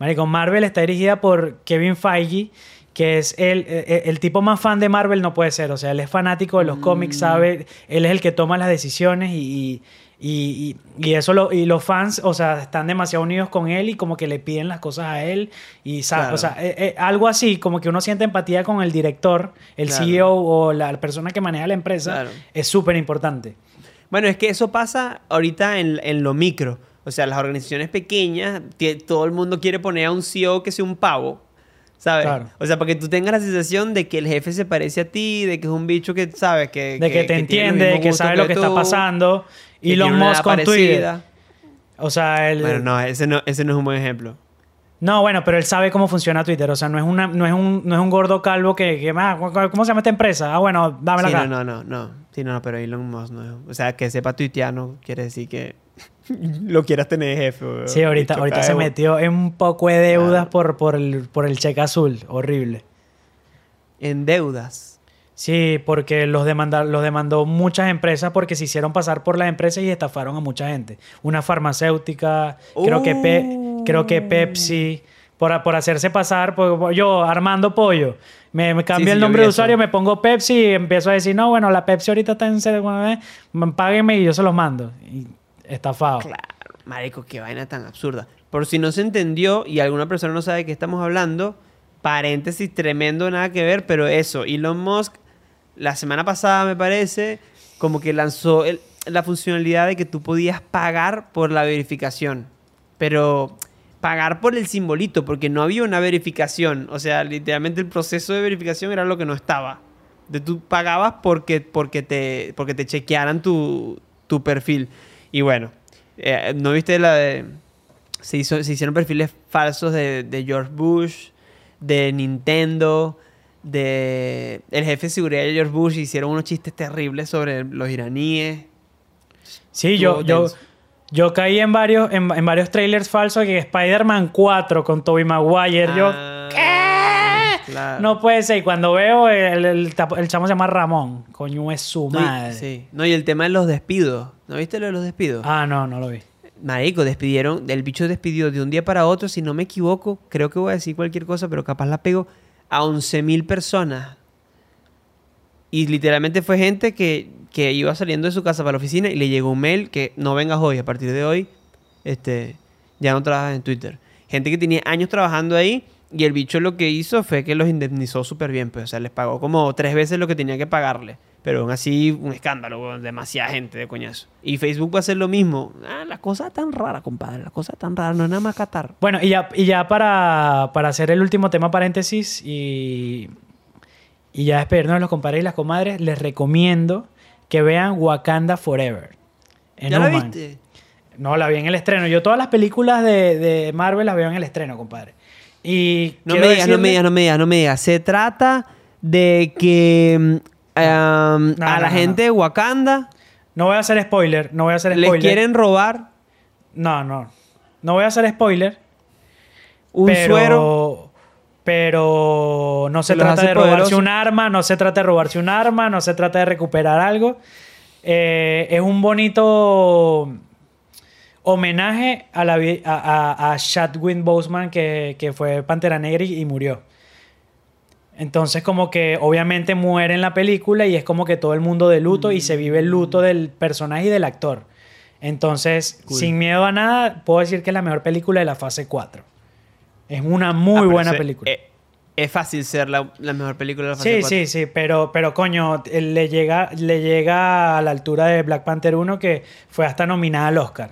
Speaker 2: Marico, Marvel está dirigida por Kevin Feige, que es el, el, el tipo más fan de Marvel, no puede ser. O sea, él es fanático de los cómics, sabe, él es el que toma las decisiones y, y, y- y eso lo, y los fans, o sea, están demasiado unidos con él y como que le piden las cosas a él y
Speaker 1: Claro.
Speaker 2: o sea, eh, eh, algo así, como que uno siente empatía con el director, el
Speaker 1: Claro.
Speaker 2: CEO o la persona que maneja la empresa,
Speaker 1: Claro.
Speaker 2: es súper importante.
Speaker 1: Bueno, es que eso pasa ahorita en, en lo micro. O sea, las organizaciones pequeñas, todo el mundo quiere poner a un CEO que sea un pavo. ¿Sabes?
Speaker 2: Claro.
Speaker 1: O sea, para que tú tengas la sensación de que el jefe se parece a ti, de que es un bicho que, ¿sabes? Que,
Speaker 2: De que, te
Speaker 1: los
Speaker 2: entiende, que sabe lo que está pasando. Y
Speaker 1: una
Speaker 2: Musk con Twitter. O sea, el,
Speaker 1: Bueno, no ese, no, ese no es un buen ejemplo.
Speaker 2: No, bueno, pero él sabe cómo funciona Twitter. O sea, no es, una, no es, un, no es un gordo calvo que, que ah, ¿cómo se llama esta empresa? Ah, bueno, dámela
Speaker 1: Sí,
Speaker 2: acá.
Speaker 1: no, no, no, no. Sí, no, no, pero Elon Musk no es... O sea, que sepa tuitear no quiere decir que lo quieras tener jefe. weón.
Speaker 2: Sí, ahorita, ahorita se metió en un poco de deudas
Speaker 1: Claro.
Speaker 2: por, por, el, por el cheque azul. Horrible.
Speaker 1: En deudas.
Speaker 2: Sí, porque los, demanda- los demandó muchas empresas porque se hicieron pasar por las empresas y estafaron a mucha gente. Una farmacéutica, creo, que, Pe- creo que Pepsi, por, por hacerse pasar, por, yo, Armando Pollo, me, me cambio
Speaker 1: Sí,
Speaker 2: el nombre de
Speaker 1: eso.
Speaker 2: usuario, me pongo Pepsi y empiezo a decir, no, bueno, la Pepsi ahorita está en eh, páguenme y yo se los mando. Y estafado.
Speaker 1: Claro, marico, qué vaina tan absurda. Por si no se entendió y alguna persona no sabe de qué estamos hablando, paréntesis tremendo, nada que ver, pero eso, Elon Musk, la semana pasada me parece, como que lanzó la funcionalidad de que tú podías pagar por la verificación, pero pagar por el simbolito, porque no había una verificación, o sea, literalmente el proceso de verificación era lo que no estaba. De tú pagabas porque, porque, te, porque te chequearan tu, tu perfil. Y bueno, eh, ¿no viste la de... Se, hizo, se hicieron perfiles falsos de, de George Bush, de Nintendo, de el jefe de seguridad de George Bush. Hicieron unos chistes terribles sobre los iraníes.
Speaker 2: Sí, yo, yo, yo caí en varios, en, en varios trailers falsos que Spider-Man 4 con Tobey Maguire. yo,
Speaker 1: Ah, claro.
Speaker 2: no puede ser. Y cuando veo el, el, el chamo se llama Ramón. Coño, es su
Speaker 1: No,
Speaker 2: madre.
Speaker 1: sí. No, y el tema de los despidos. ¿No viste lo de los despidos?
Speaker 2: Ah, no, no lo vi.
Speaker 1: Marico, despidieron, el bicho despidió de un día para otro, si no me equivoco, creo que voy a decir cualquier cosa, pero capaz la pego a 11.000 personas. Y literalmente fue gente que, que iba saliendo de su casa para la oficina y le llegó un mail que no vengas hoy, a partir de hoy, este, ya no trabajas en Twitter. Gente que tenía años trabajando ahí y el bicho lo que hizo fue que los indemnizó súper bien, pues, o sea, les pagó como tres veces lo que tenía que pagarle. Pero aún así, un escándalo, demasiada gente de coñazo. Y Facebook va a hacer lo mismo. Ah, la cosa tan rara, compadre, la cosa tan rara, no es nada más Qatar.
Speaker 2: Bueno, y ya, y ya para, para hacer el último tema paréntesis y, y ya despedirnos de los compadres y las comadres, les recomiendo que vean Wakanda Forever. en
Speaker 1: ¿Ya la viste?
Speaker 2: No, la vi en el estreno. Yo todas las películas de, de Marvel las veo en el estreno, compadre. Y
Speaker 1: No me digas, no me digas, no me digas, no me digas. Se trata de que um,
Speaker 2: No,
Speaker 1: a la gente de Wakanda
Speaker 2: No voy a hacer spoiler, no voy a hacer
Speaker 1: les
Speaker 2: spoiler.
Speaker 1: quieren robar
Speaker 2: No, no. No voy a hacer spoiler.
Speaker 1: un
Speaker 2: pero,
Speaker 1: suero.
Speaker 2: Pero no se trata de robarse un arma, no se trata de robarse un arma, no se trata de recuperar algo. Eh, es un bonito homenaje a, la, vi- a, a, a Chadwick Boseman que, que fue Pantera Negra y, y murió. Entonces como que obviamente muere en la película y es como que todo el mundo de luto y se vive el luto del personaje y del actor. Entonces,
Speaker 1: Cool.
Speaker 2: sin miedo a nada, puedo decir que es la mejor película de la fase 4. Es una muy
Speaker 1: Ah,
Speaker 2: buena
Speaker 1: eso-
Speaker 2: película.
Speaker 1: eh, es fácil ser la, la mejor película de la fase
Speaker 2: Sí,
Speaker 1: cuatro.
Speaker 2: sí, sí, pero, pero coño, eh, le llega, le llega a la altura de Black Panther 1 que fue hasta nominada al Oscar.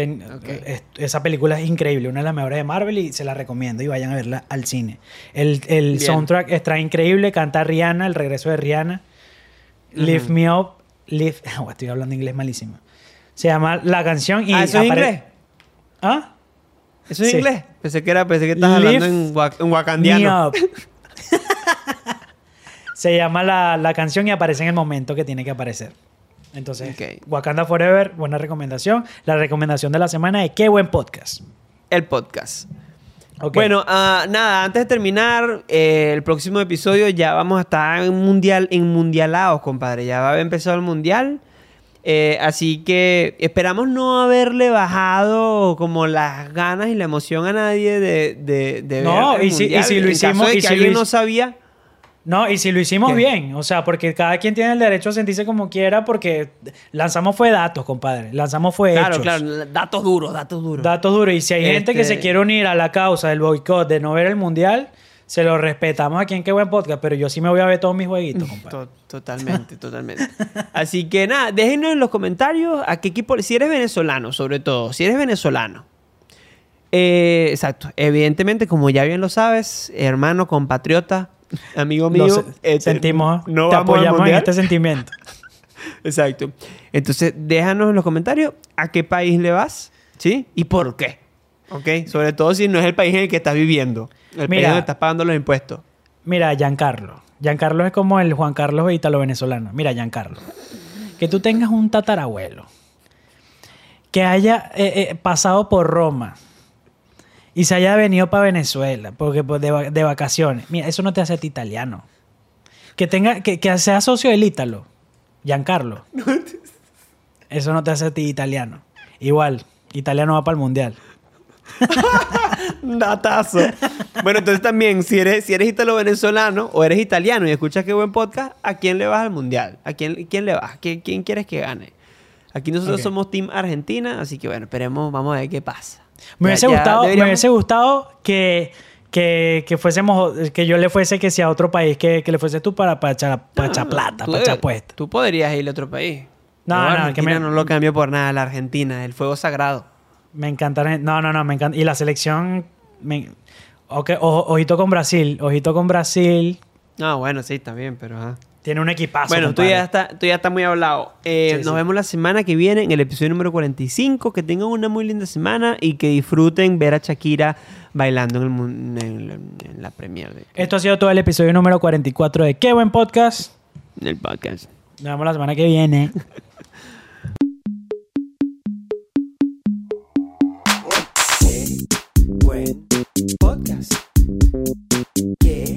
Speaker 2: Ten-
Speaker 1: Ok.
Speaker 2: es- esa película es increíble, una de las mejores de Marvel y se la recomiendo y vayan a verla al cine. El, el soundtrack está increíble, canta Rihanna, el regreso de Rihanna. Lift. Me Up, lift, oh, estoy hablando inglés malísimo. Se llama la canción y
Speaker 1: Ah, ¿eso es inglés?
Speaker 2: ¿Ah?
Speaker 1: ¿Eso es
Speaker 2: Sí.
Speaker 1: inglés? Pensé que era, pensé que estabas
Speaker 2: Lift
Speaker 1: hablando en, en wakandiano.
Speaker 2: Me Up. Se llama la, la canción y aparece en el momento que tiene que aparecer. Entonces,
Speaker 1: Ok.
Speaker 2: Wakanda Forever, buena recomendación. La recomendación de la semana es qué buen podcast.
Speaker 1: El podcast.
Speaker 2: Ok.
Speaker 1: Bueno, ah, nada, antes de terminar, eh, el próximo episodio ya vamos a estar en mundial, en mundialados, compadre. Ya va a haber empezado el mundial. Eh, así que esperamos no haberle bajado como las ganas y la emoción a nadie de, de, de
Speaker 2: No,
Speaker 1: ver el
Speaker 2: y si- y
Speaker 1: mundial.
Speaker 2: si lo
Speaker 1: En
Speaker 2: hicimos-
Speaker 1: caso de
Speaker 2: y
Speaker 1: que
Speaker 2: si
Speaker 1: alguien no sabía.
Speaker 2: No, y si lo hicimos
Speaker 1: ¿Qué?
Speaker 2: bien, o sea, porque cada quien tiene el derecho a sentirse como quiera, porque lanzamos fue datos, compadre. Lanzamos fue
Speaker 1: Claro,
Speaker 2: hechos.
Speaker 1: claro, datos duros, datos duros.
Speaker 2: Datos duros. Y si hay gente que
Speaker 1: Este-
Speaker 2: se quiere unir a la causa del boicot de no ver el mundial, se lo respetamos aquí en Qué Buen Podcast, pero yo sí me voy a ver todos mis jueguitos, compadre.
Speaker 1: To- Totalmente, totalmente. Así que nada, déjenos en los comentarios a qué equipo, si eres venezolano, sobre todo, si eres venezolano. Eh, exacto, evidentemente, como ya bien lo sabes, hermano, compatriota, amigo mío, este,
Speaker 2: sentimos,
Speaker 1: no
Speaker 2: te
Speaker 1: vamos
Speaker 2: apoyamos en este sentimiento.
Speaker 1: Exacto. Entonces, déjanos en los comentarios a qué país le vas, ¿sí? Y por qué. ¿Ok? Sobre todo si no es el país en el que estás viviendo, el país
Speaker 2: Mira.
Speaker 1: donde estás pagando los impuestos.
Speaker 2: Mira, Giancarlo. Giancarlo es como el Juan Carlos italo-venezolano. Mira, Giancarlo. Que tú tengas un tatarabuelo que haya eh, eh, pasado por Roma y se haya venido para Venezuela porque pues, de, de vacaciones. Mira, eso no te hace a ti italiano. Que tenga que, que sea socio del Ítalo, Giancarlo. Eso no te hace a ti italiano. Igual, italiano va para el mundial.
Speaker 1: Datazo. bueno, entonces también, si eres, si eres italo-venezolano o eres italiano y escuchas qué buen podcast, ¿a quién le vas al mundial? ¿A quién, quién le vas? ¿Quién, quién quieres que gane? Aquí nosotros somos Team Argentina, así que bueno, esperemos, vamos a ver qué pasa.
Speaker 2: Me hubiese
Speaker 1: ya
Speaker 2: gustado, me hubiese gustado que, que, que fuésemos, que yo le fuese que sea a otro país, que, que le fuese tú para, para echar, para echar
Speaker 1: No,
Speaker 2: plata,
Speaker 1: tú
Speaker 2: para echar
Speaker 1: debes-
Speaker 2: puesta.
Speaker 1: Tú podrías ir a otro país.
Speaker 2: No, no,
Speaker 1: Argentina
Speaker 2: que me-
Speaker 1: no lo cambio por nada, la Argentina, el fuego sagrado.
Speaker 2: Me encanta. No, no, no, me encanta. Y la selección. me- ok, ojo- ojito con Brasil, ojito con Brasil.
Speaker 1: No, bueno, sí, bien, pero ajá.
Speaker 2: Tiene un equipazo.
Speaker 1: Bueno, tú ya, está, tú ya está muy hablado. Eh,
Speaker 2: Sí,
Speaker 1: nos
Speaker 2: sí.
Speaker 1: vemos la semana que viene en el episodio número 45. Que tengan una muy linda semana y que disfruten ver a Shakira bailando en, el, en, la- en la premiere de-
Speaker 2: Esto ha sido todo el episodio número 44 de Qué buen podcast.
Speaker 1: en el podcast.
Speaker 2: Nos vemos la semana que viene.
Speaker 1: buen podcast. Qué